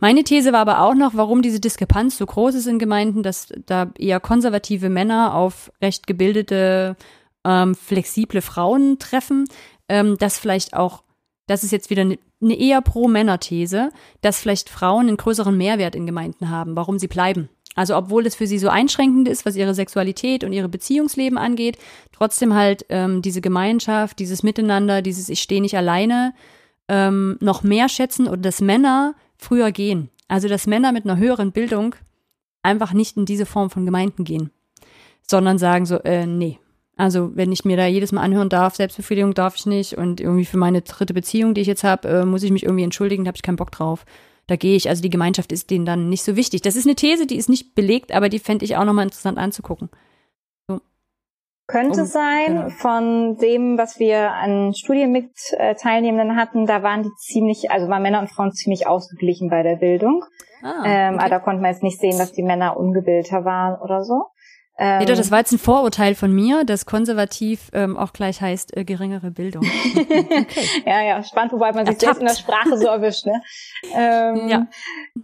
Meine These war aber auch noch, warum diese Diskrepanz so groß ist in Gemeinden, dass da eher konservative Männer auf recht gebildete, ähm, flexible Frauen treffen, ähm, dass vielleicht auch, das ist jetzt wieder eine eine eher Pro-Männer-These, dass vielleicht Frauen einen größeren Mehrwert in Gemeinden haben, warum sie bleiben. Also obwohl es für sie so einschränkend ist, was ihre Sexualität und ihre Beziehungsleben angeht, trotzdem halt ähm, diese Gemeinschaft, dieses Miteinander, dieses Ich stehe nicht alleine ähm, noch mehr schätzen oder dass Männer früher gehen. Also dass Männer mit einer höheren Bildung einfach nicht in diese Form von Gemeinden gehen, sondern sagen so, äh, nee. Also wenn ich mir da jedes Mal anhören darf, Selbstbefriedigung darf ich nicht und irgendwie für meine dritte Beziehung, die ich jetzt habe, äh, muss ich mich irgendwie entschuldigen, da habe ich keinen Bock drauf. da gehe ich. Also die Gemeinschaft ist denen dann nicht so wichtig. Das ist eine These, die ist nicht belegt, aber die fände ich auch nochmal interessant anzugucken. Könnte um, sein, genau. von dem, was wir an Studien mit äh, Teilnehmenden hatten, da waren die ziemlich, also waren Männer und Frauen ziemlich ausgeglichen bei der Bildung. Ah, ähm, okay. aber da konnte man jetzt nicht sehen, dass die Männer ungebildeter waren oder so. Ähm, ja, das war jetzt ein Vorurteil von mir, dass konservativ ähm, auch gleich heißt äh, geringere Bildung. Okay. ja, ja, spannend, wobei man sich selbst in der Sprache so erwischt. Ne? Ähm, ja.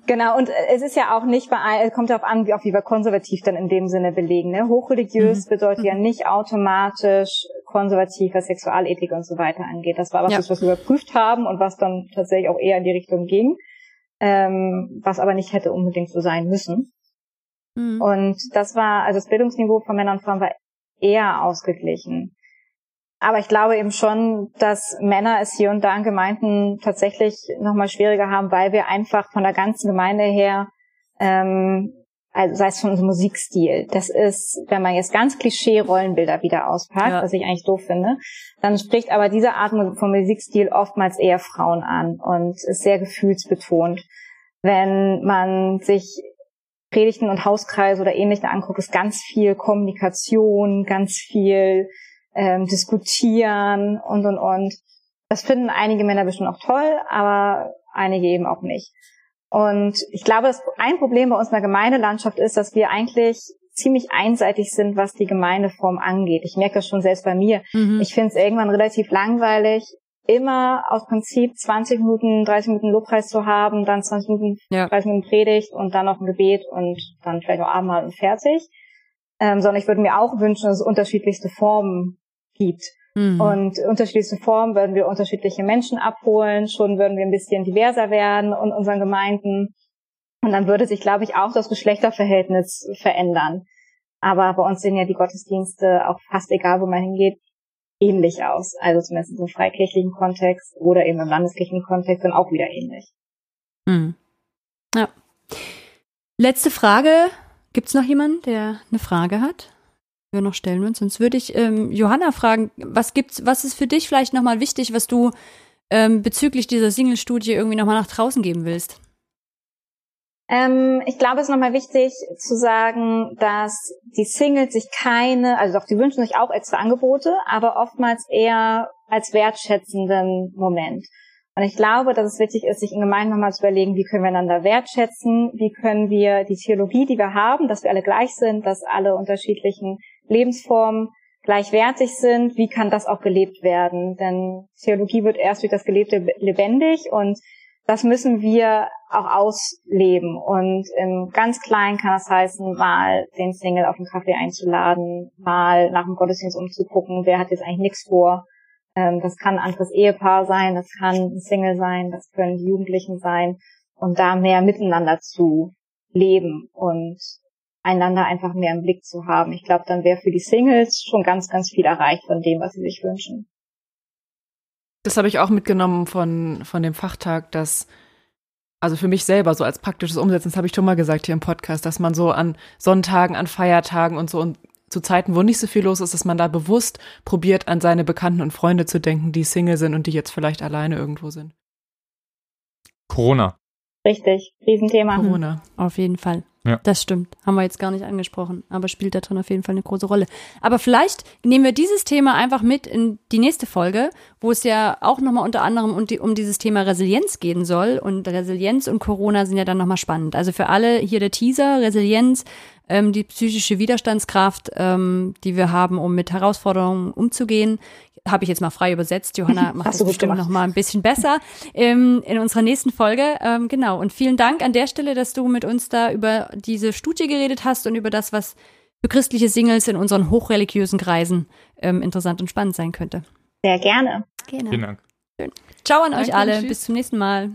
Genau, und es ist ja auch nicht bei, es kommt darauf an, wie auch wie wir konservativ dann in dem Sinne belegen. Ne? Hochreligiös mhm. bedeutet mhm. ja nicht automatisch konservativ, was Sexualethik und so weiter angeht. Das war was, ja. was wir überprüft haben und was dann tatsächlich auch eher in die Richtung ging, ähm, was aber nicht hätte unbedingt so sein müssen. Mhm. Und das war, also das Bildungsniveau von Männern und Frauen war eher ausgeglichen. Aber ich glaube eben schon, dass Männer es hier und da in Gemeinden tatsächlich nochmal schwieriger haben, weil wir einfach von der ganzen Gemeinde her, ähm, also sei es von unserem Musikstil, das ist, wenn man jetzt ganz Klischee-Rollenbilder wieder auspackt, ja. was ich eigentlich doof finde, dann spricht aber diese Art von Musikstil oftmals eher Frauen an und ist sehr gefühlsbetont. Wenn man sich Predigten und Hauskreise oder ähnliche angucke, ist ganz viel Kommunikation, ganz viel ähm, Diskutieren und und und. Das finden einige Männer bestimmt auch toll, aber einige eben auch nicht. Und ich glaube, dass ein Problem bei uns in der Gemeindelandschaft ist, dass wir eigentlich ziemlich einseitig sind, was die Gemeindeform angeht. Ich merke das schon selbst bei mir. Mhm. Ich finde es irgendwann relativ langweilig, immer aus Prinzip 20 Minuten, 30 Minuten Lobpreis zu haben, dann 20 Minuten, ja. 30 Minuten Predigt und dann noch ein Gebet und dann vielleicht noch Abendmahl und fertig. Ähm, sondern ich würde mir auch wünschen, dass es unterschiedlichste Formen gibt. Mhm. Und unterschiedlichste Formen würden wir unterschiedliche Menschen abholen, schon würden wir ein bisschen diverser werden in unseren Gemeinden. Und dann würde sich, glaube ich, auch das Geschlechterverhältnis verändern. Aber bei uns sehen ja die Gottesdienste auch fast egal, wo man hingeht, ähnlich aus. Also zumindest im freikirchlichen Kontext oder eben im landeskirchlichen Kontext dann auch wieder ähnlich. Mhm. Ja. Letzte Frage. Gibt es noch jemanden, der eine Frage hat? Wir noch stellen uns. Sonst würde ich ähm, Johanna fragen, was gibt's, was ist für dich vielleicht nochmal wichtig, was du ähm, bezüglich dieser Single-Studie irgendwie nochmal nach draußen geben willst? Ähm, ich glaube, es ist nochmal wichtig zu sagen, dass die Singles sich keine, also doch, die wünschen sich auch extra Angebote, aber oftmals eher als wertschätzenden Moment. Und ich glaube, dass es wichtig ist, sich in Gemeinden nochmal zu überlegen, wie können wir einander wertschätzen, wie können wir die Theologie, die wir haben, dass wir alle gleich sind, dass alle unterschiedlichen Lebensformen gleichwertig sind, wie kann das auch gelebt werden? Denn Theologie wird erst durch das Gelebte lebendig und das müssen wir auch ausleben. Und im ganz Kleinen kann das heißen, mal den Single auf den Kaffee einzuladen, mal nach dem Gottesdienst umzugucken, wer hat jetzt eigentlich nichts vor. Ähm, das kann ein anderes Ehepaar sein, das kann ein Single sein, das können die Jugendlichen sein. Und da mehr miteinander zu leben und einander einfach mehr im Blick zu haben. Ich glaube, dann wäre für die Singles schon ganz, ganz viel erreicht von dem, was sie sich wünschen. Das habe ich auch mitgenommen von, von dem Fachtag, dass, also für mich selber so als praktisches Umsetzen, das habe ich schon mal gesagt hier im Podcast, dass man so an Sonntagen, an Feiertagen und so und zu Zeiten, wo nicht so viel los ist, dass man da bewusst probiert, an seine Bekannten und Freunde zu denken, die Single sind und die jetzt vielleicht alleine irgendwo sind. Corona. Richtig, Riesenthema. Corona. Auf jeden Fall. Ja. Das stimmt. Haben wir jetzt gar nicht angesprochen, aber spielt da drin auf jeden Fall eine große Rolle. Aber vielleicht nehmen wir dieses Thema einfach mit in die nächste Folge, wo es ja auch nochmal unter anderem um, die, um dieses Thema Resilienz gehen soll. Und Resilienz und Corona sind ja dann nochmal spannend. Also für alle hier der Teaser, Resilienz, ähm, die psychische Widerstandskraft, ähm, die wir haben, um mit Herausforderungen umzugehen habe ich jetzt mal frei übersetzt. Johanna macht das bestimmt noch mal ein bisschen besser ähm, in unserer nächsten Folge. Ähm, genau. Und vielen Dank an der Stelle, dass du mit uns da über diese Studie geredet hast und über das, was für christliche Singles in unseren hochreligiösen Kreisen ähm, interessant und spannend sein könnte. Sehr gerne. gerne. Vielen Dank. Schön. Ciao an Danke euch alle. Bis zum nächsten Mal.